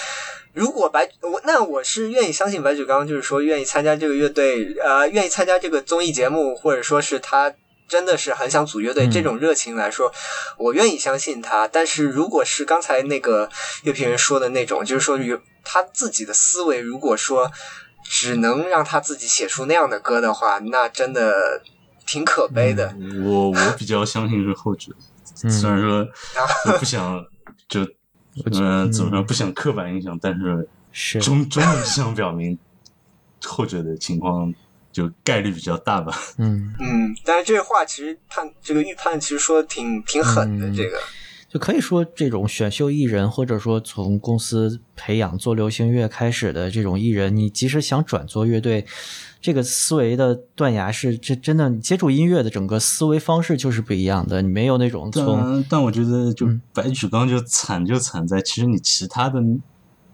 如果白我那我是愿意相信白举纲，就是说愿意参加这个乐队，呃，愿意参加这个综艺节目，或者说是他真的是很想组乐队，嗯这种热情来说，我愿意相信他。但是如果是刚才那个乐评人说的那种，就是说有他自己的思维，如果说。只能让他自己写出那样的歌的话，那真的挺可悲的。我我比较相信是后者，嗯虽然说我不想就嗯、怎么说不想刻板印象，但是是。中中文迹象表明后者的情况就概率比较大吧。[LAUGHS] 嗯，嗯，但是这话其实判这个预判其实说的挺挺狠的，嗯。这个就可以说这种选秀艺人，或者说从公司培养做流行乐开始的这种艺人，你即使想转做乐队，这个思维的断崖是这真的，你接触音乐的整个思维方式就是不一样的，你没有那种从但但我觉得，就嗯。白举纲就惨就惨在，其实你其他的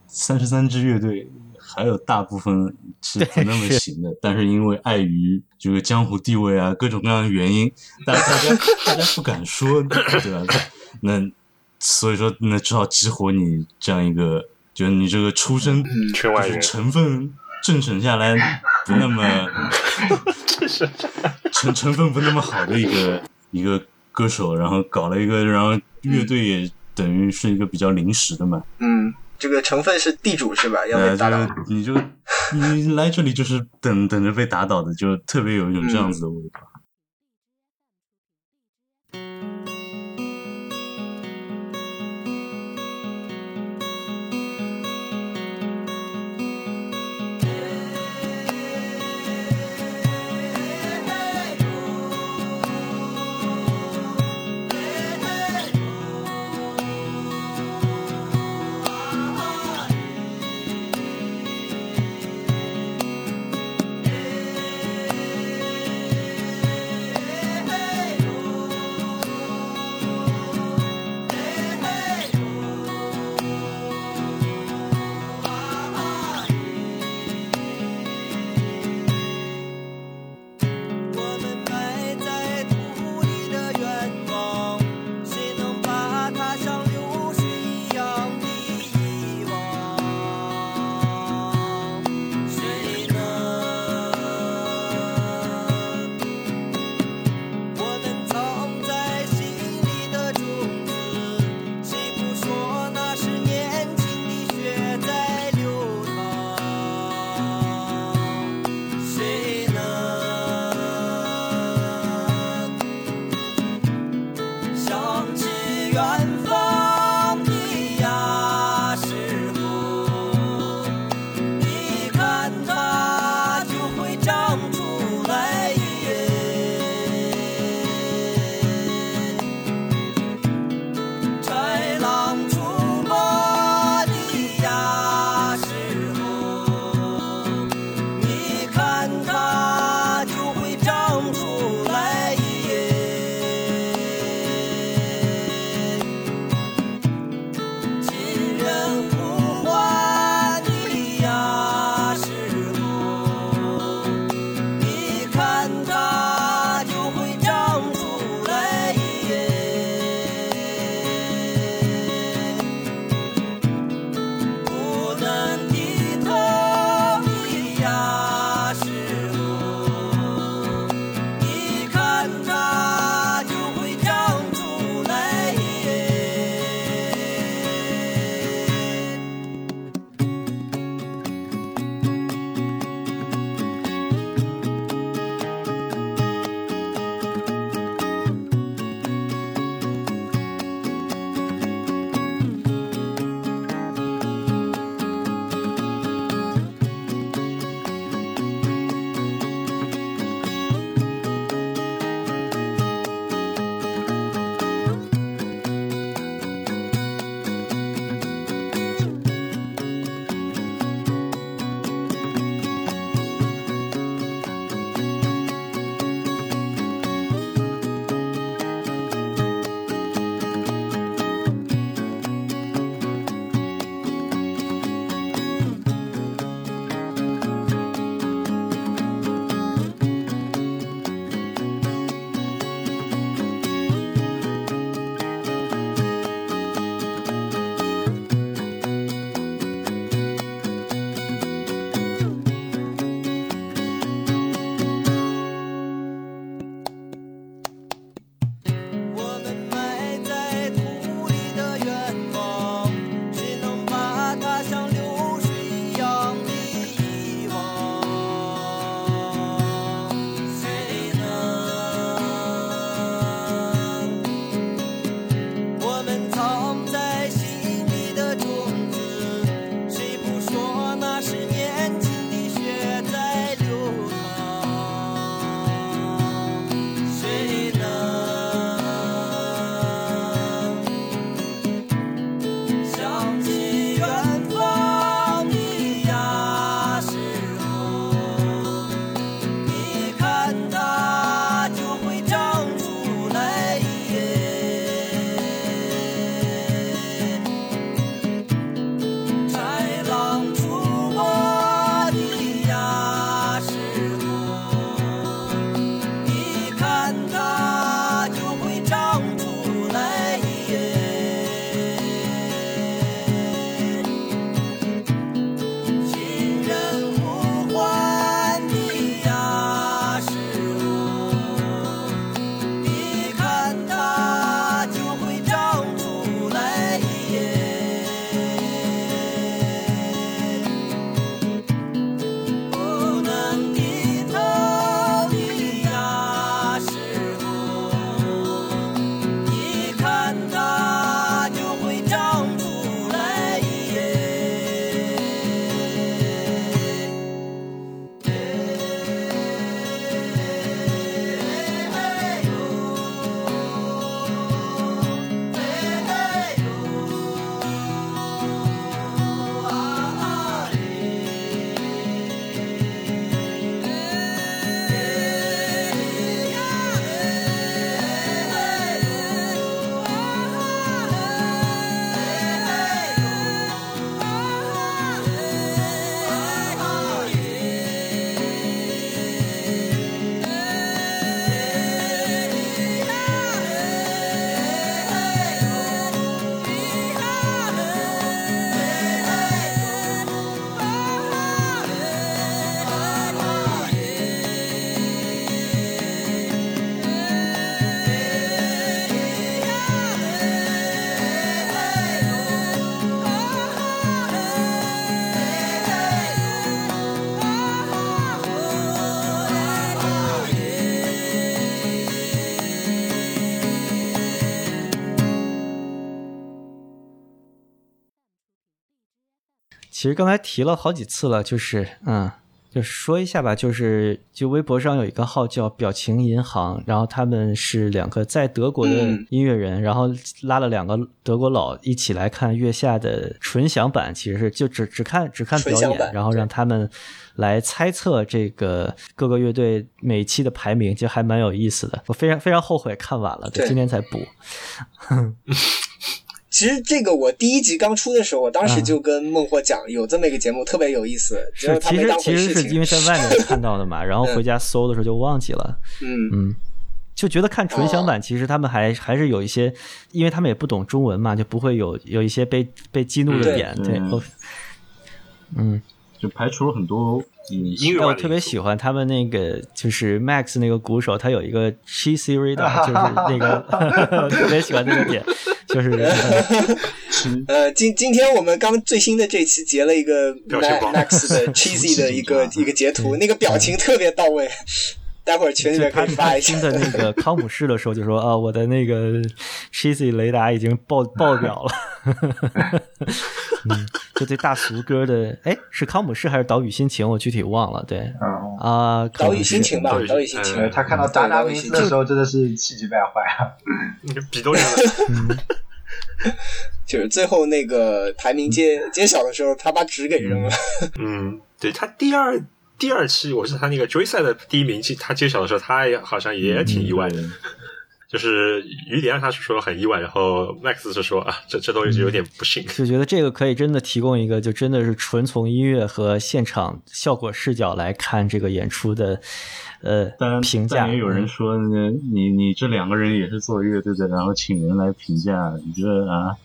三十三支乐队还有大部分是不那么行的，但是因为碍于这个江湖地位啊各种各样的原因，大大家大家不敢说，对吧？那所以说，那只好激活你这样一个，就是你这个出身就是圈外人。成分正审下来不那么 [LAUGHS] 成成分不那么好的一个一个歌手，然后搞了一个，然后乐队也等于是一个比较临时的嘛，嗯，这个成分是地主是吧？要呃，被打倒。就你就你来这里就是等等着被打倒的，就特别有一种这样子的味道。我其实刚才提了好几次了，就是嗯，就说一下吧，就是就微博上有一个号叫“表情银行”，然后他们是两个在德国的嗯音乐人，然后拉了两个德国佬一起来看月下的纯享版，其实是就只只看只看表演，然后让他们来猜测这个各个乐队每一期的排名，就还蛮有意思的。我非常非常后悔看晚了，对今天才补。[LAUGHS] 其实这个我第一集刚出的时候，我当时就跟孟获讲，有这么一个节目特别有意思，是，其实其实是。因为在外面 [LAUGHS] 看到的嘛，然后回家搜的时候就忘记了，嗯，嗯，就觉得看纯享版，其实他们还还是有一些，因为他们也不懂中文嘛，就不会有有一些被被激怒的点，对，嗯。就排除了很多嗯音乐哎，我特别喜欢他们那个，就是 Max 那个鼓手，他有一个 cheesy radar，[LAUGHS] 就是那个 [LAUGHS] 特别喜欢那个点，就是 [LAUGHS] 呃，今今天我们刚最新的这期截了一个 Max 的 cheesy 的一个一个截图，那个表情特别到位，待会儿群里面可就他以发一下他听。的那个康姆士的时候就说啊，我的那个 cheesy 雷达已经爆爆表了。[LAUGHS] 嗯，就对大俗歌的，哎，是康姆士还是岛屿心情？我具体忘了。对嗯，啊，康岛屿心情吧岛屿，心情。他看到达达名字的时候真的是气急败坏啊！[LAUGHS] 笔都凉了。[LAUGHS] 就是最后那个排名揭揭晓的时候，他把纸给扔了。嗯，对他第二第二期，我是他那个追赛的第一名，其他揭晓的时候，他也好像也挺意外的。就是于连他是说很意外，然后 Max 是说啊，这这东西有点不幸。就觉得这个可以真的提供一个，就真的是纯从音乐和现场效果视角来看这个演出的，呃，但评价。但也有人嗯说，呢，你你这两个人也是做乐队的，然后请人来评价，你这啊，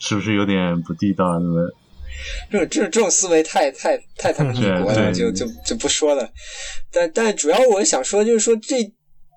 是不是有点不地道？那么 [LAUGHS] 这种这种这种思维太太太他们异国了，就就就不说了。但但主要我想说，就是说这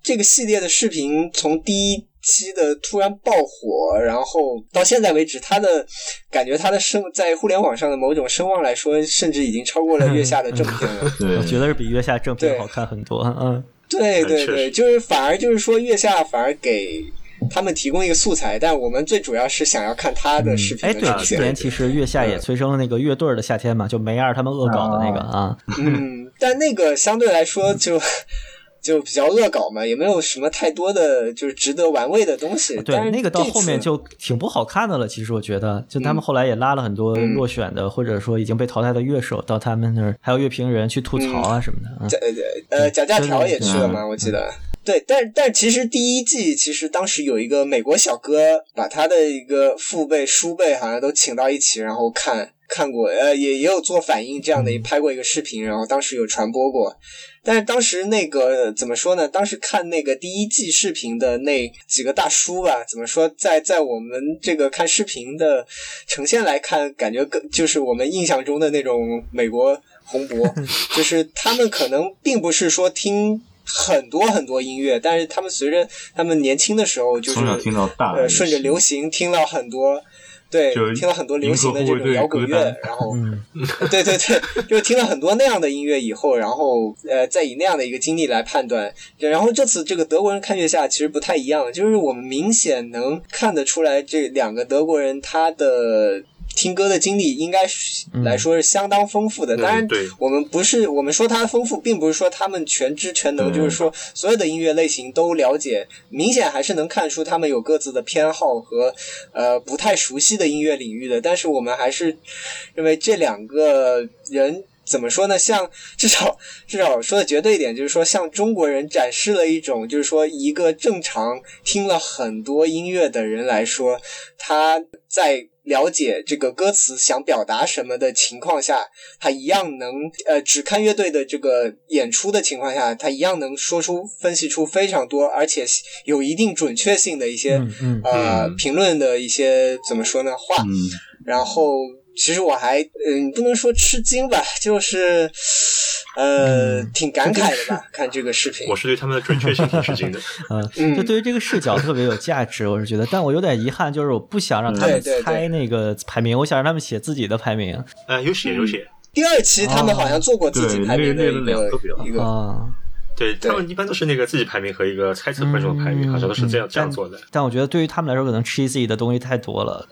这个系列的视频从第一期的突然爆火，然后到现在为止，它的感觉它的声在互联网上的某种声望来说，甚至已经超过了月下的正片了。[LAUGHS] 对我，觉得是比月下正片好看很多。嗯，对对对，就是反而就是说月下反而给。他们提供一个素材，但我们最主要是想要看他的视频哎，对。去年其实月下也催生了那个乐队的夏天嘛，就梅二他们恶搞的那个啊。嗯，但那个相对来说就 [LAUGHS] 就比较恶搞嘛，也没有什么太多的就是值得玩味的东西。但对，是那个到后面就挺不好看的了。其实我觉得，就他们后来也拉了很多嗯落选的，或者说已经被淘汰的乐手到他们那儿，还有乐评人去吐槽啊什么的。嗯贾呃呃贾架条也去了嘛，嗯我记得。对，但但其实第一季其实当时有一个美国小哥把他的一个父辈、叔辈好像都请到一起，然后看看过，呃，也也有做反应这样的，拍过一个视频，然后当时有传播过。但是当时那个怎么说呢？当时看那个第一季视频的那几个大叔吧，怎么说，在在我们这个看视频的呈现来看，感觉更就是我们印象中的那种美国红脖，[LAUGHS] 就是他们可能并不是说听很多很多音乐，但是他们随着他们年轻的时候，就是从小听到大呃，顺着流行听到很多。对，听了很多流行的这种摇滚乐然后嗯，[LAUGHS] 对对对，就是听了很多那样的音乐以后，然后呃，再以那样的一个经历来判断。然后这次这个德国人看月下其实不太一样，就是我们明显能看得出来，这两个德国人他的。听歌的经历应该是来说是相当丰富的，嗯当然对，我们不是我们说它丰富，并不是说他们全知全能，对就是说所有的音乐类型都了解，明显还是能看出他们有各自的偏好和呃不太熟悉的音乐领域的。但是我们还是认为这两个人怎么说呢？像至少至少说的绝对一点，就是说向中国人展示了一种，就是说一个正常听了很多音乐的人来说，他在了解这个歌词想表达什么的情况下，他一样能呃只看乐队的这个演出的情况下，他一样能说出分析出非常多，而且有一定准确性的一些、嗯嗯。呃嗯。评论的一些怎么说呢话，嗯，然后其实我还嗯不能说吃惊吧，就是呃、嗯挺感慨的吧，[LAUGHS] 看这个视频我。是对他们的准确性挺吃惊的。呃，[LAUGHS] 嗯就对于这个视角特别有价值，我是觉得，但我有点遗憾，就是我不想让他们猜那个排名，我想让他们写自己的排名呃，有写有写，第二期他们好像做过自己排名的列列了一个两个表一个啊。对他们一般都是那个自己排名和一个猜测观众的排名，嗯好像都是这样嗯这样做的。但我觉得对于他们来说，可能 cheesy 的东西太多了。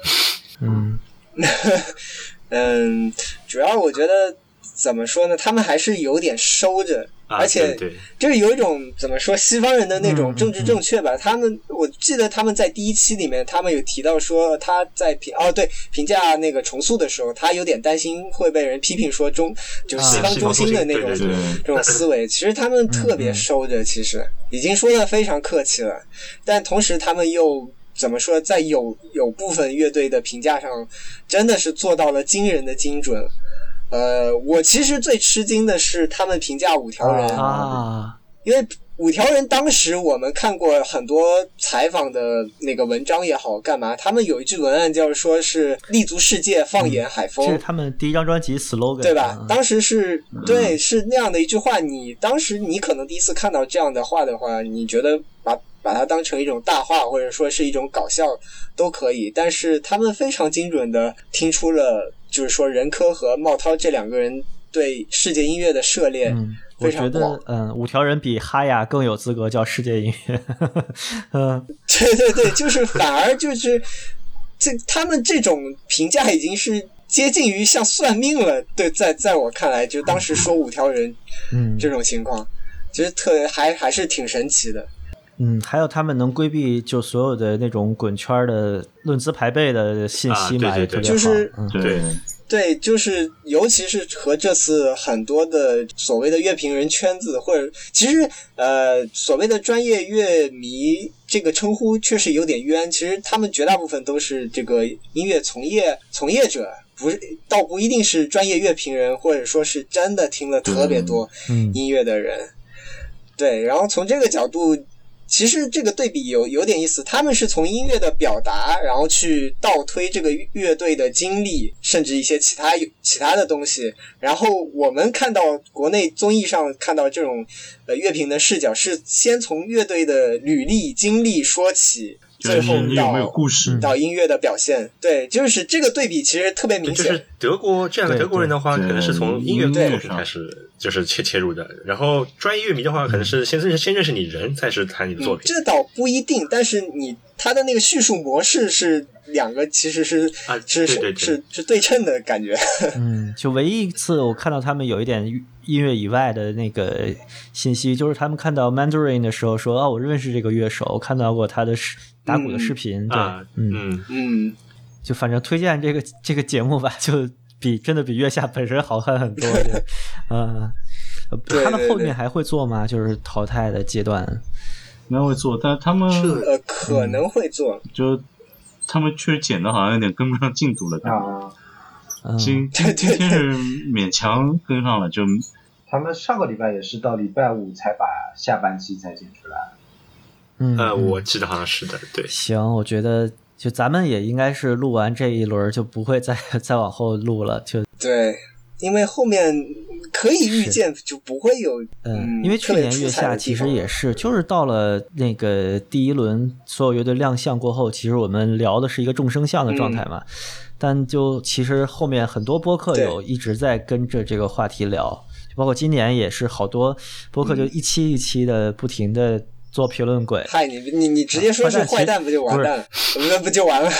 嗯，[LAUGHS] 嗯，主要我觉得怎么说呢，他们还是有点收着，啊，而且就是有一种怎么说西方人的那种嗯政治正确吧。他们我记得他们在第一期里面，他们有提到说他在评哦对评价那个重塑的时候，他有点担心会被人批评说中就是西方中心的那种、这种思维。其实他们特别收着，其实已经说的非常客气了，但同时他们又。怎么说，在有有部分乐队的评价上，真的是做到了惊人的精准。呃，我其实最吃惊的是他们评价五条人，啊，因为五条人当时我们看过很多采访的那个文章也好，干嘛？他们有一句文案叫说是立足世界，放眼海风，这是他们第一张专辑 slogan，对吧？嗯当时是对，是那样的一句话。你当时你可能第一次看到这样的话的话，你觉得把把它当成一种大话，或者说是一种搞笑都可以。但是他们非常精准的听出了，就是说任科和茂涛这两个人对世界音乐的涉猎嗯，我非常觉广得，嗯，五条人比哈雅更有资格叫世界音乐。嗯，[LAUGHS] 对对对，就是反而就是这他们这种评价已经是接近于像算命了。对，在在我看来，就当时说五条人嗯这种情况，其实特还还是挺神奇的。嗯，还有他们能规避就所有的那种滚圈儿的论资排辈的信息嘛，啊对对对也特别好。就是嗯对，对，就是尤其是和这次很多的所谓的乐评人圈子，或者其实呃所谓的专业乐迷这个称呼确实有点冤。其实他们绝大部分都是这个音乐从业从业者，不是倒不一定是专业乐评人，或者说是真的听了特别多嗯音乐的人。对，然后从这个角度，其实这个对比有有点意思。他们是从音乐的表达，然后去倒推这个乐队的经历，甚至一些其他有其他的东西。然后我们看到国内综艺上看到这种呃乐评的视角，是先从乐队的履历经历说起，最后到有没有故事？到音乐的表现。对，就是这个对比其实特别明显。就是德国这样的德国人的话，对可能是从音乐对作品开始就是切切入的，然后专业乐迷的话，可能是先认识先认识你人，才是谈你的作嗯，品。这倒不一定，但是你他的那个叙述模式是两个，其实是啊是是是是对称的感觉。[LAUGHS] 嗯，就唯一一次我看到他们有一点音乐以外的那个信息，就是他们看到 Mandarin 的时候说：“哦，我认识这个乐手，我看到过他的视打鼓的视频。对，啊，嗯，嗯，嗯，就反正推荐这个这个节目吧，就比真的比月下本身好看很多。呃对对对他们后面还会做吗？就是淘汰的阶段。应该会做，但他们呃，可能会做。就他们确实剪的好像有点跟不上进度了，感觉。啊，嗯，[LAUGHS] 今对对今天是勉强跟上了，就他们上个礼拜也是到礼拜五才把下半期才剪出来。嗯，呃，嗯我记得好像是的，对。行，我觉得就咱们也应该是录完这一轮就不会再 [LAUGHS] 再往后录了，就对，因为后面可以预见就不会有嗯，嗯，因为去年月下其实也是，就是到了那个第一轮所有乐队亮相过后，其实我们聊的是一个众生相的状态嘛。但就其实后面很多播客有一直在跟着这个话题聊，包括今年也是好多播客就一期一期的不停的做评论鬼。嗨，你你你直接说是坏蛋不就完蛋了？那不就完了？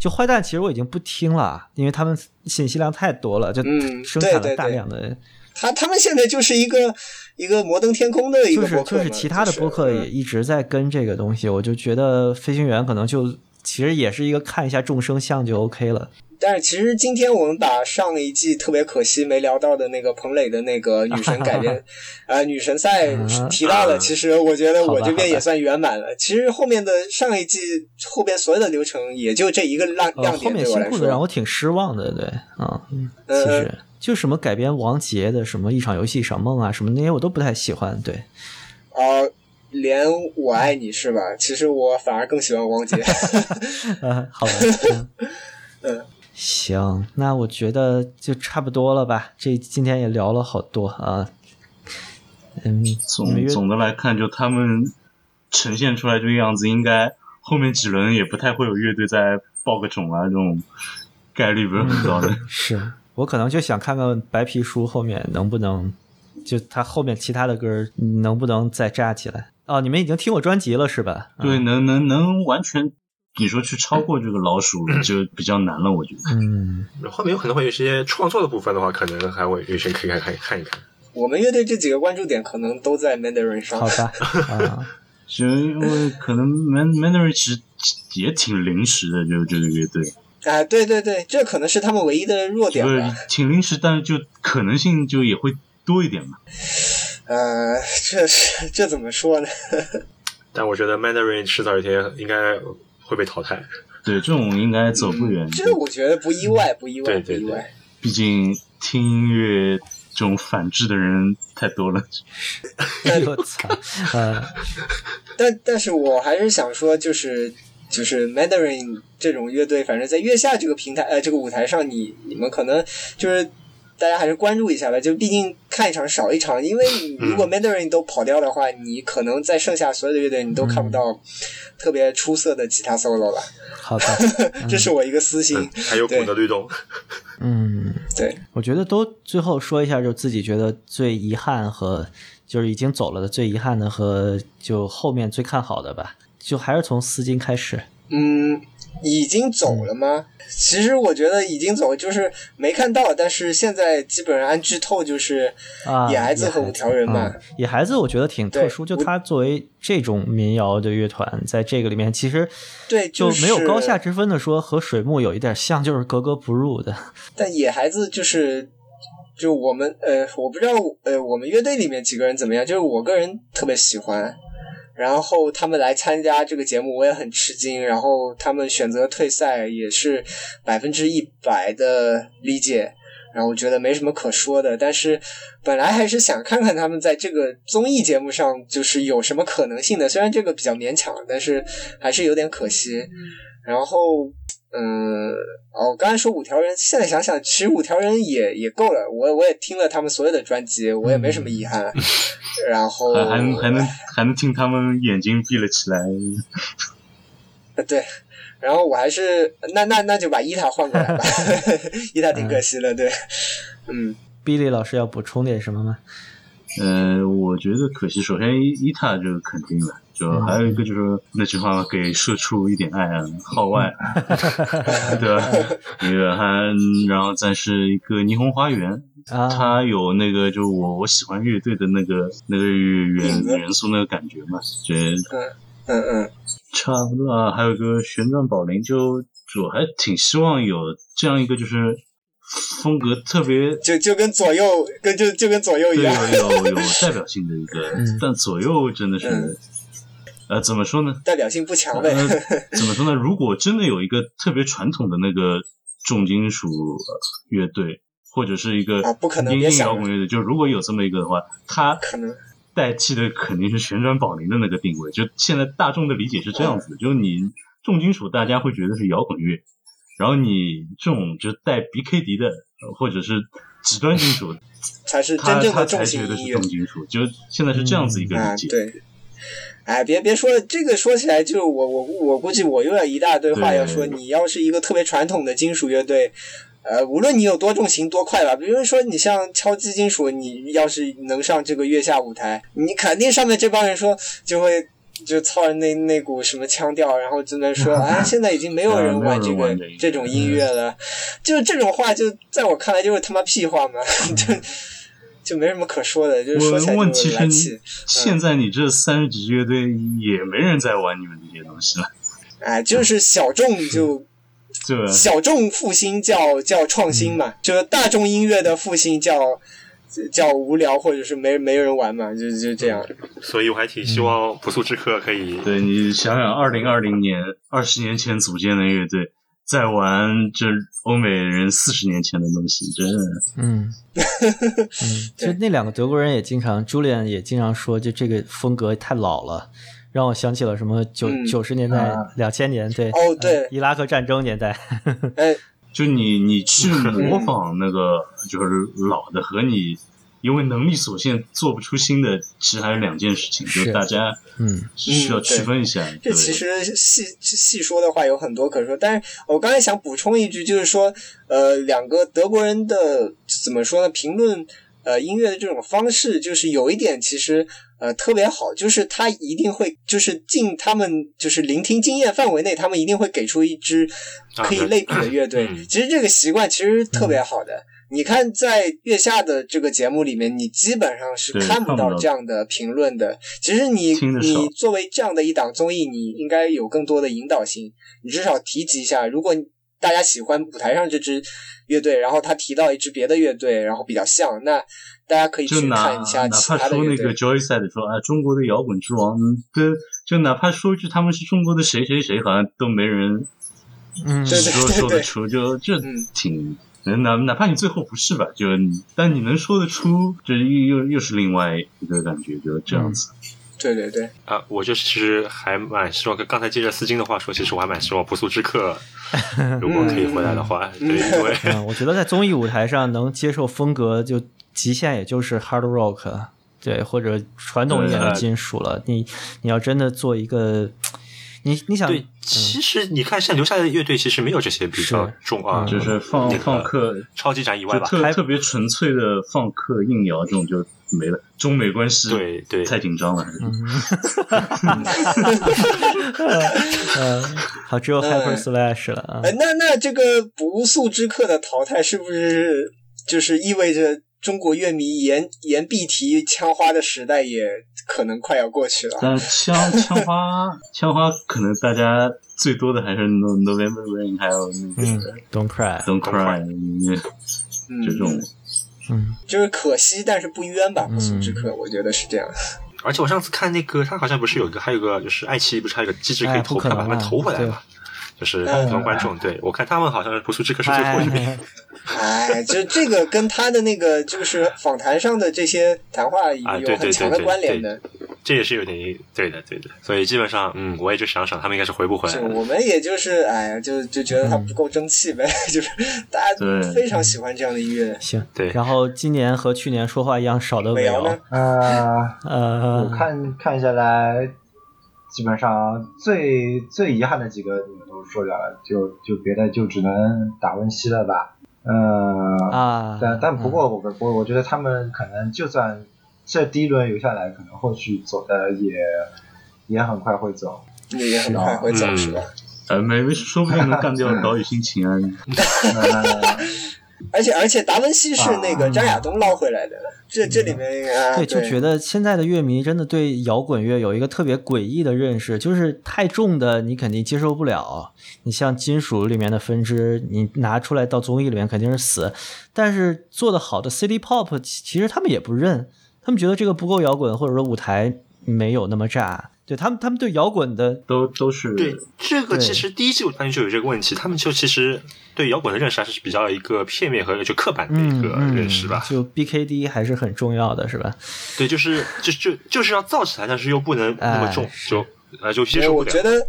就坏蛋，其实我已经不听了，因为他们信息量太多了，就嗯生产了大对对对量的。他他们现在就是一个一个摩登天空的一就是个播客嘛就是其他的就是播客也嗯一直在跟这个东西，我就觉得飞行员可能就其实也是一个看一下众生相就 OK 了。但是其实今天我们把上一季特别可惜没聊到的那个彭磊的那个女神改编，[LAUGHS] 呃，女神赛啊提到了，其实我觉得我这边也算圆满了。其实后面的上一季后边所有的流程也就这一个亮呃，亮点后面对我来说。新裤子让我挺失望的，对啊，嗯其嗯实就什么改编王杰的什么一场游戏一场梦啊，什么那些我都不太喜欢。对，哦，连我爱你是吧？其实我反而更喜欢王杰。[LAUGHS] 呃，[LAUGHS] 好吧，嗯嗯，行，那我觉得就差不多了吧。这今天也聊了好多啊，嗯，总总的来看，就他们呈现出来这个样子，应该后面几轮也不太会有乐队再爆个种啊，这种概率不是很高的。是我可能就想看看白皮书后面能不能，就他后面其他的歌能不能再炸起来。哦，你们已经听过专辑了是吧？对，嗯能能能完全你说去超过这个老鼠就比较难了，我觉得。嗯，后面有可能会有一些创作的部分的话，可能还会有些可以看看看一看。我们乐队这几个关注点可能都在 Mandarin 上好。吧，[LAUGHS] 啊，[LAUGHS] 就因为可能 Man Mandarin 其实也挺临时的，就这个乐队，啊，对对对，这可能是他们唯一的弱点吧。挺临时，但是就可能性就也会多一点嘛。[LAUGHS] 呃，这是这怎么说呢？但我觉得 Mandarin 迟早有一天应该会被淘汰。[LAUGHS] 对，这种应该走不远。这我觉得不意外，不意外，对对对不意外。毕竟听音乐这种反制的人太多了。[LAUGHS] [LAUGHS] 我操，啊，但但是我还是想说，就是就是 Mandarin 这种乐队，反正在月下这个平台呃这个舞台上，你你们可能就是大家还是关注一下吧。就毕竟看一场少一场，因为你如果 Mandarin 都跑掉的话，你可能在剩下所有的乐队你都看不到特别出色的吉他 solo 了。好的，[LAUGHS] 这是我一个私心。还有鼓的律动，嗯，对，我觉得都最后说一下，就自己觉得最遗憾和就是已经走了的最遗憾的和就后面最看好的吧，就还是从丝巾开始。嗯，已经走了吗？其实我觉得已经走，就是没看到，但是现在基本上按剧透就是啊，野孩子和五条人嘛。嗯野孩子我觉得挺特殊，就他作为这种民谣的乐团，在这个里面其实对，就没有高下之分的说和水木有一点像，就是格格不入的。[LAUGHS] 但野孩子就是，就我们呃，我不知道呃，我们乐队里面几个人怎么样，就是我个人特别喜欢。然后他们来参加这个节目，我也很吃惊。然后他们选择退赛，也是百分之一百的理解。然后我觉得没什么可说的，但是本来还是想看看他们在这个综艺节目上就是有什么可能性的，虽然这个比较勉强，但是还是有点可惜。然后，嗯，哦，我刚才说五条人，现在想想，其实五条人也也够了。我我也听了他们所有的专辑，我也没什么遗憾。然后还还能还能还能听他们眼睛闭了起来，呃对，然后我还是那那那就把伊塔换过来吧，[LAUGHS] 伊塔挺可惜的，对，嗯，Billy 老师要补充点什么吗？呃，我觉得可惜。首先伊伊塔就肯定了，就还有一个就是那句话，给社畜一点爱啊，号外，[LAUGHS] 对吧？那个还然后再是一个霓虹花园，啊，它有那个就我我喜欢乐队的那个那个元元素那个感觉嘛，觉得嗯嗯，差不多啊。还有个旋转宝铃，就就我还挺希望有这样一个就是风格特别就就跟左右跟就就跟左右一，样，有有有代表性的一个，[LAUGHS] 嗯。但左右真的是，嗯呃，怎么说呢？代表性不强呗。呃，[LAUGHS] 怎么说呢？如果真的有一个特别传统的那个重金属呃乐队，或者是一个啊不可能音音别想了摇滚乐队，就如果有这么一个的话，它可能代替的肯定是旋转宝铃的那个定位。就现在大众的理解是这样子的，就是你重金属大家会觉得是摇滚乐，然后你这种就是带 BKD 的呃或者是极端金属，才是它真正的重它才觉得型音乐是重金属，就现在是这样子一个啊理，解。对。哎，别别说，这个说起来就我我我估计我又要一大堆话要说。你要是一个特别传统的金属乐队，呃，无论你有多重型多快吧，比如说你像敲击金属，你要是能上这个月下舞台，你肯定上面这帮人说就会就操着那那股什么腔调，然后就能说，[LAUGHS] 哎，现在已经没有人玩这个这种音乐了，就这种话，就在我看来就是他妈屁话嘛，[LAUGHS] 就就没什么可说的，就是说起来气。现在你这三十几支乐队也没人在玩你们这些东西了，哎，就是小众就 [LAUGHS] 对？小众复兴叫叫创新嘛，就是大众音乐的复兴叫叫无聊或者是没没人玩嘛，就就这样。所以我还挺希望不速之客可以对你想想，二零二零年二十年前组建的乐队，在玩这欧美人四十年前的东西，真的。嗯，[LAUGHS] 嗯，就那两个德国人也经常，Julian 也经常说，就这个风格太老了，让我想起了什么九嗯九十年代啊、两千年，对，哦对。呃伊拉克战争年代，[LAUGHS] 哎，就你你去 [LAUGHS] 模仿那个就是老的和你因为能力所限做不出新的，其实还是两件事情，就是大家嗯需要区分一下。对这其实细细说的话有很多可说，但是我刚才想补充一句，就是说，呃，两个德国人的怎么说呢？评论呃音乐的这种方式，就是有一点其实呃特别好，就是他一定会就是尽他们就是聆听经验范围内，他们一定会给出一支可以类比的乐队。嗯其实这个习惯其实特别好的。你看，在月下的这个节目里面，你基本上是看不到这样的评论的。其实你你作为这样的一档综艺，你应该有更多的引导性，你至少提及一下，如果大家喜欢舞台上这支乐队，然后他提到一支别的乐队，然后比较像，那大家可以去看一下哪其怕说那个他的乐队。Joyside 说啊，中国的摇滚之王，跟就哪怕说一句他们是中国的谁谁谁，好像都没人嗯，对对说说得出，就这嗯挺。哪哪怕你最后不是吧，就但你能说得出，这又又又是另外一个感觉，就这样子。对对对，啊，我就其实还蛮希望，刚才接着丝巾的话说，其实我还蛮希望不速之客 [LAUGHS] 如果可以回来的话，对，因为嗯，我觉得在综艺舞台上能接受风格就极限也就是 hard rock，对，或者传统一点的金属了。你你要真的做一个，你你想对，其实你看，现在留下来的乐队其实没有这些比较重啊，嗯就是放放克，超级展以外吧，特还特别纯粹的放克硬摇这种就没了。中美关系对对太紧张了。呃，[LAUGHS] 好，只有 hyper slash 了啊。哎，那那这个不速之客的淘汰，是不是就是意味着中国乐迷言言必提枪花的时代也可能快要过去了？但枪枪花 [LAUGHS] 枪花可能大家最多的还是 No November Rain，还有那嗯个，Don't cry，Don't Cry，嗯，就这种。嗯就是可惜，但是不冤吧？嗯不速之客，我觉得是这样。而且我上次看那个，他好像不是有一个，还有个就是爱奇艺不是还有个机制可以哎投票把它投回来嘛？就是嗯普通观众，对我看他们好像是不速之客是最后一名。哎哎，就这个跟他的那个就是访谈上的这些谈话啊对对有很强的对对关联的。这也是有点对的，对的。所以基本上，嗯，我也就想想，他们应该是回不回来了。我们也就是哎呀，就就觉得他不够争气呗，[LAUGHS] 就是大家对非常喜欢这样的音乐。行，对然后今年和去年说话一样少的瑶韦瑶呢，？呃，呃我，看看下来，基本上最最遗憾的几个你说掉了，就就别的就只能打温西了吧。呃，啊，但但不过我我我觉得他们可能就算这第一轮留下来，可能后续走的也也很快会走。你也很快会走嗯是吧？呃，没没，说不定能干掉岛屿心情啊！[LAUGHS] 呃，而且而且达文西是那个张亚东捞回来的，这这里面啊，对，就觉得得现在的乐迷真的对摇滚乐有一个特别诡异的认识，就是太重的你肯定接受不了。你像金属里面的分支，你拿出来到综艺里面肯定是死。但是做的好的 City Pop，其其实他们也不认，他们觉得这个不够摇滚，或者说舞台没有那么炸。对他们，他们对摇滚的都都是对这个，其实第一季我发现就有这个问题，他们就其实对摇滚的认识还是比较一个片面和就刻板的一个认识吧。就 BKD 还是很重要的，是吧？对，就是就就就是要造起来，但是又不能那么重，哎就呃就接对受不了。我觉得，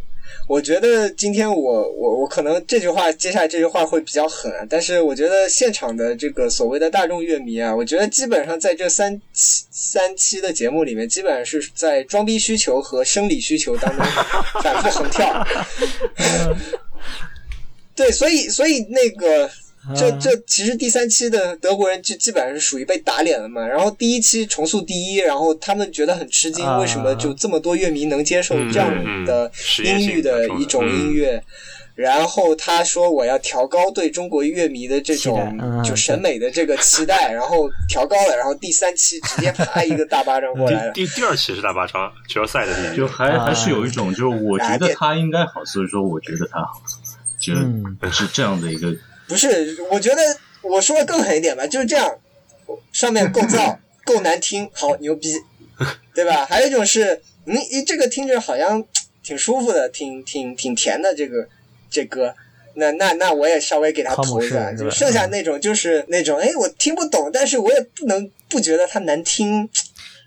我觉得今天我我我可能这句话接下来这句话会比较狠啊，但是我觉得现场的这个所谓的大众乐迷啊，我觉得基本上在这三期三期的节目里面，基本上是在装逼需求和生理需求当中反复横跳。[LAUGHS] 对，所以所以那个这啊这其实第三期的德国人就基本上是属于被打脸了嘛。然后第一期重塑第一，然后他们觉得很吃惊，啊为什么就这么多乐迷能接受这样的音域的一种音乐？然后他说我要调高对中国乐迷的这种嗯就审美的这个期待，然后调高了，然后第三期直接啪一个大巴掌过来了。第第第二期是大巴掌，决赛赛的第一，就还啊还是有一种，就是我觉得他应该好，所以说我觉得他好，就是是这样的一个。不是，我觉得我说的更狠一点吧，就是这样，上面构造，[LAUGHS] 够难听，好牛逼，[LAUGHS] 对吧？还有一种是，嗯，一这个听着好像挺舒服的，挺挺挺甜的这个这歌。那那那我也稍微给他投一下，就剩下那种就是那种，哎，我听不懂，但是我也不能不觉得它难听。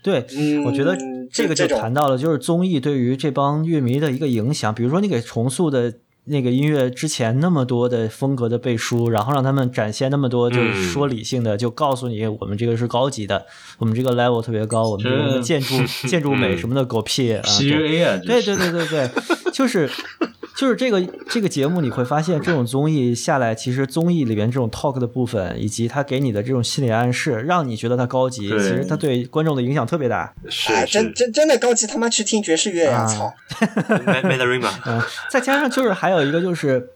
对，嗯，我觉得这个就谈到了，就是综艺对于这帮乐迷的一个影响。比如说，你给重塑的那个音乐之前那么多的风格的背书，然后让他们展现那么多就是嗯说理性的，就告诉你我们这个是高级的，我们这个 level 特别高，我们这个建筑 [LAUGHS] 建筑美什么的狗屁 [LAUGHS] 对对对对对，就是就是这个这个节目，你会发现这种综艺下来，其实综艺里边这种 talk 的部分，以及他给你的这种心理暗示，让你觉得它高级，其实它对观众的影响特别大。哎，是是真真真的高级，他妈去听爵士乐呀！啊操，Mandarin 嘛，嗯，再加上就是还有一个就是。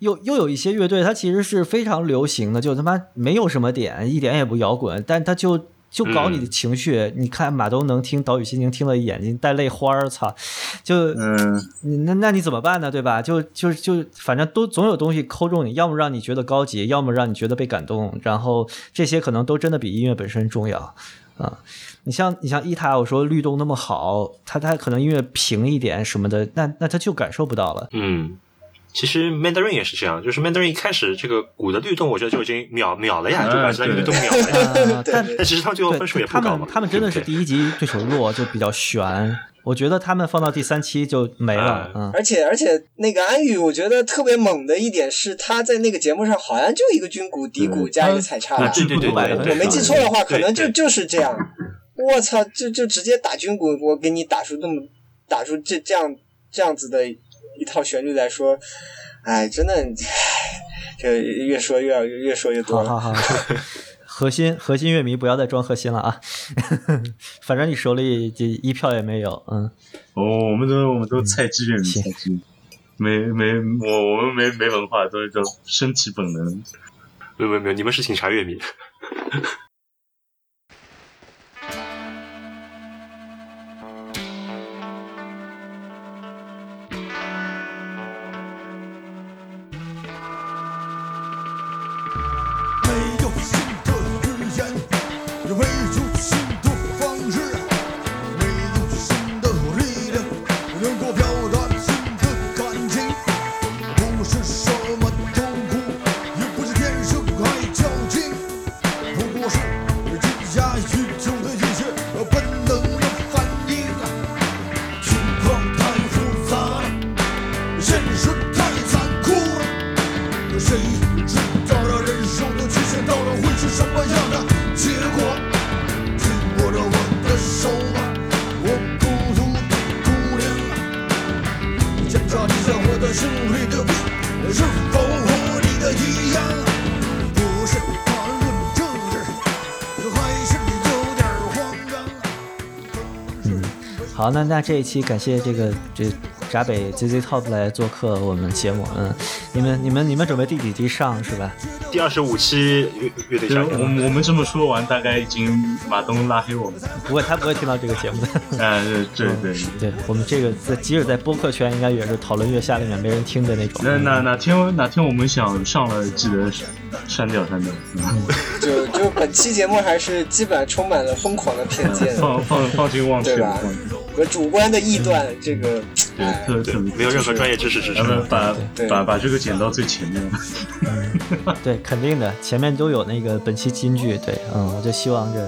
又又有一些乐队，它其实是非常流行的，就他妈没有什么点，一点也不摇滚，但它就就搞你的情绪。你看马东能听《岛屿心情》，听了眼睛带泪花儿，操！就嗯，那那你怎么办呢？对吧？就就就反正都总有东西抠中你，要么让你觉得高级，要么让你觉得被感动，然后这些可能都真的比音乐本身重要啊。你像你像伊塔，我说律动那么好，他他可能音乐平一点什么的，那那他就感受不到了。嗯。其实 Mandarin 也是这样，就是 Mandarin 一开始这个鼓的律动，我觉得就已经秒秒了呀，啊就把这个律动秒了呀。啊，但 [LAUGHS] 但其实他们最后分数也不高嘛。们他们真的是第一集对手弱，就比较悬。我觉得他们放到第三期就没了啊，嗯。而且而且那个安宇，我觉得特别猛的一点是，他在那个节目上好像就一个军鼓、底鼓加一个踩叉吧。对对对对对，我没记错的话，可能就就是这样。我操，就就直接打军鼓，我给你打出那么打出这这样这样子的一套旋律来说，哎，真的，唉这越说越越说越多了。好好好，[LAUGHS] 核心核心乐迷不要再装核心了啊！[LAUGHS] 反正你手里就一票也没有，嗯，哦，我们都我们都菜鸡乐迷，行菜鸡，没没我我们没没文化，都是叫身体本能。没有没有没有，你们是警察乐迷。那那这一期感谢这个这闸北 ZZ Top 来做客我们节目，嗯，你们你们你们准备第几期上是吧？第二十五期乐乐队对，夏天我们我们这么说完，大概已经马东拉黑我们了。不会，他不会听到这个节目的。[LAUGHS] 哎，对对对。对我们这个在即使在播客圈，应该也是讨论月下里面没人听的那种。那哪哪天哪天我们想上了，记得删掉删掉，嗯 [LAUGHS] 就就本期节目还是基本充满了疯狂的偏见放放放进忘却对吧放进和主观的臆断，这个对没有任何专业知识支持咱。们把把把这个剪到最前面。[LAUGHS] 对，肯定的，前面都有那个本期金句。对，嗯，我就希望这，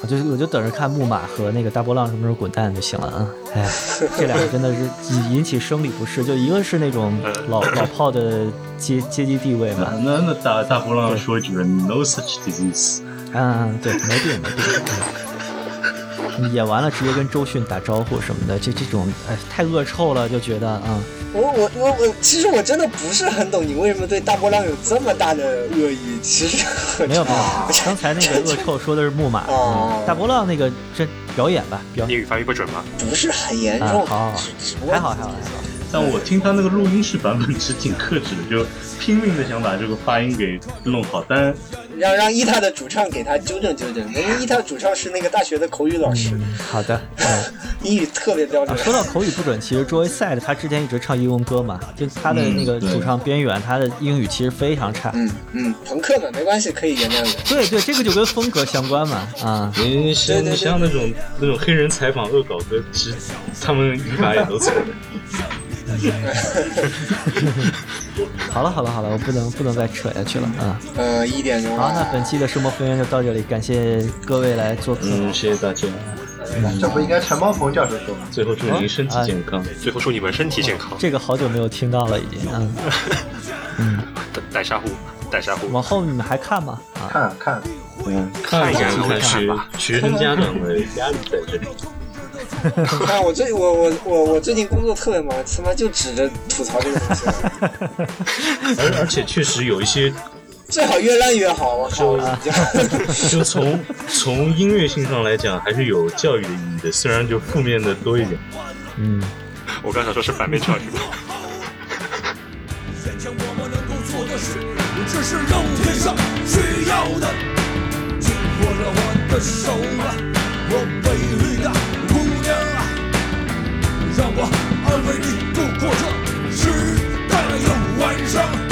我就我就等着看木马和那个大波浪什么时候滚蛋就行了啊！哎，[LAUGHS] 这两个真的是引引起生理不适，就一个是那种老老炮的 [LAUGHS] 阶阶级地位嘛，那那大大波浪说一句，No such disease。嗯，对，没病没病。嗯演完了直接跟周迅打招呼什么的，这这种哎太恶臭了，就觉得啊、我我我我，其实我真的不是很懂你为什么对大波浪有这么大的恶意。其实没有没有，[LAUGHS] 刚才那个恶臭说的是木马，大波浪那个这表演吧，表演英语发音不准吗？不是很严啊，重，还好还好还好。但我听他那个录音室版本是挺克制的，就拼命的想把这个发音给弄好，但让让伊塔的主唱给他纠正纠正，因为伊塔主唱是那个大学的口语老师，嗯，好的，嗯。[LAUGHS] 英语特别标啊，准。说到口语不准，其实 Joy Side 他之前一直唱英文歌嘛，就他的那个主唱边缘，他的英语其实非常差。嗯嗯，朋克嘛，没关系，可以原谅的。对对，这个就跟风格相关嘛，啊，你像像那种那种黑人采访恶搞歌，其实他们语法也都错的。[LAUGHS] [LAUGHS] 好了好了好了，我不能不能再扯下去了啊。呃，一点钟好，那，本期的生活分园就到这里，感谢各位来做客。嗯，谢谢大家。这不应该陈茂鹏教授说吗？最后祝您身体健康。最后祝你们身体健康。这个好久没有听到了，已经，[LAUGHS] 嗯，带沙壶，带沙壶。往后你们还看吗？啊，看看，嗯，看一看看学学生家长的压力在这里。[LAUGHS] 看我最我我我我最近工作特别忙，他妈就指着吐槽这个东西，[LAUGHS] 而而且确实有一些，[LAUGHS] 最好越烂越好。我靠，就从从音乐性上来讲，还是有教育的意义的，虽然就负面的多一点。嗯，我刚想说是反面教育。眼前我们能够做的事，只是肉体上需要的。紧握着我的手啊，我美丽的姑娘啊，让我安慰你度过这时代的晚上。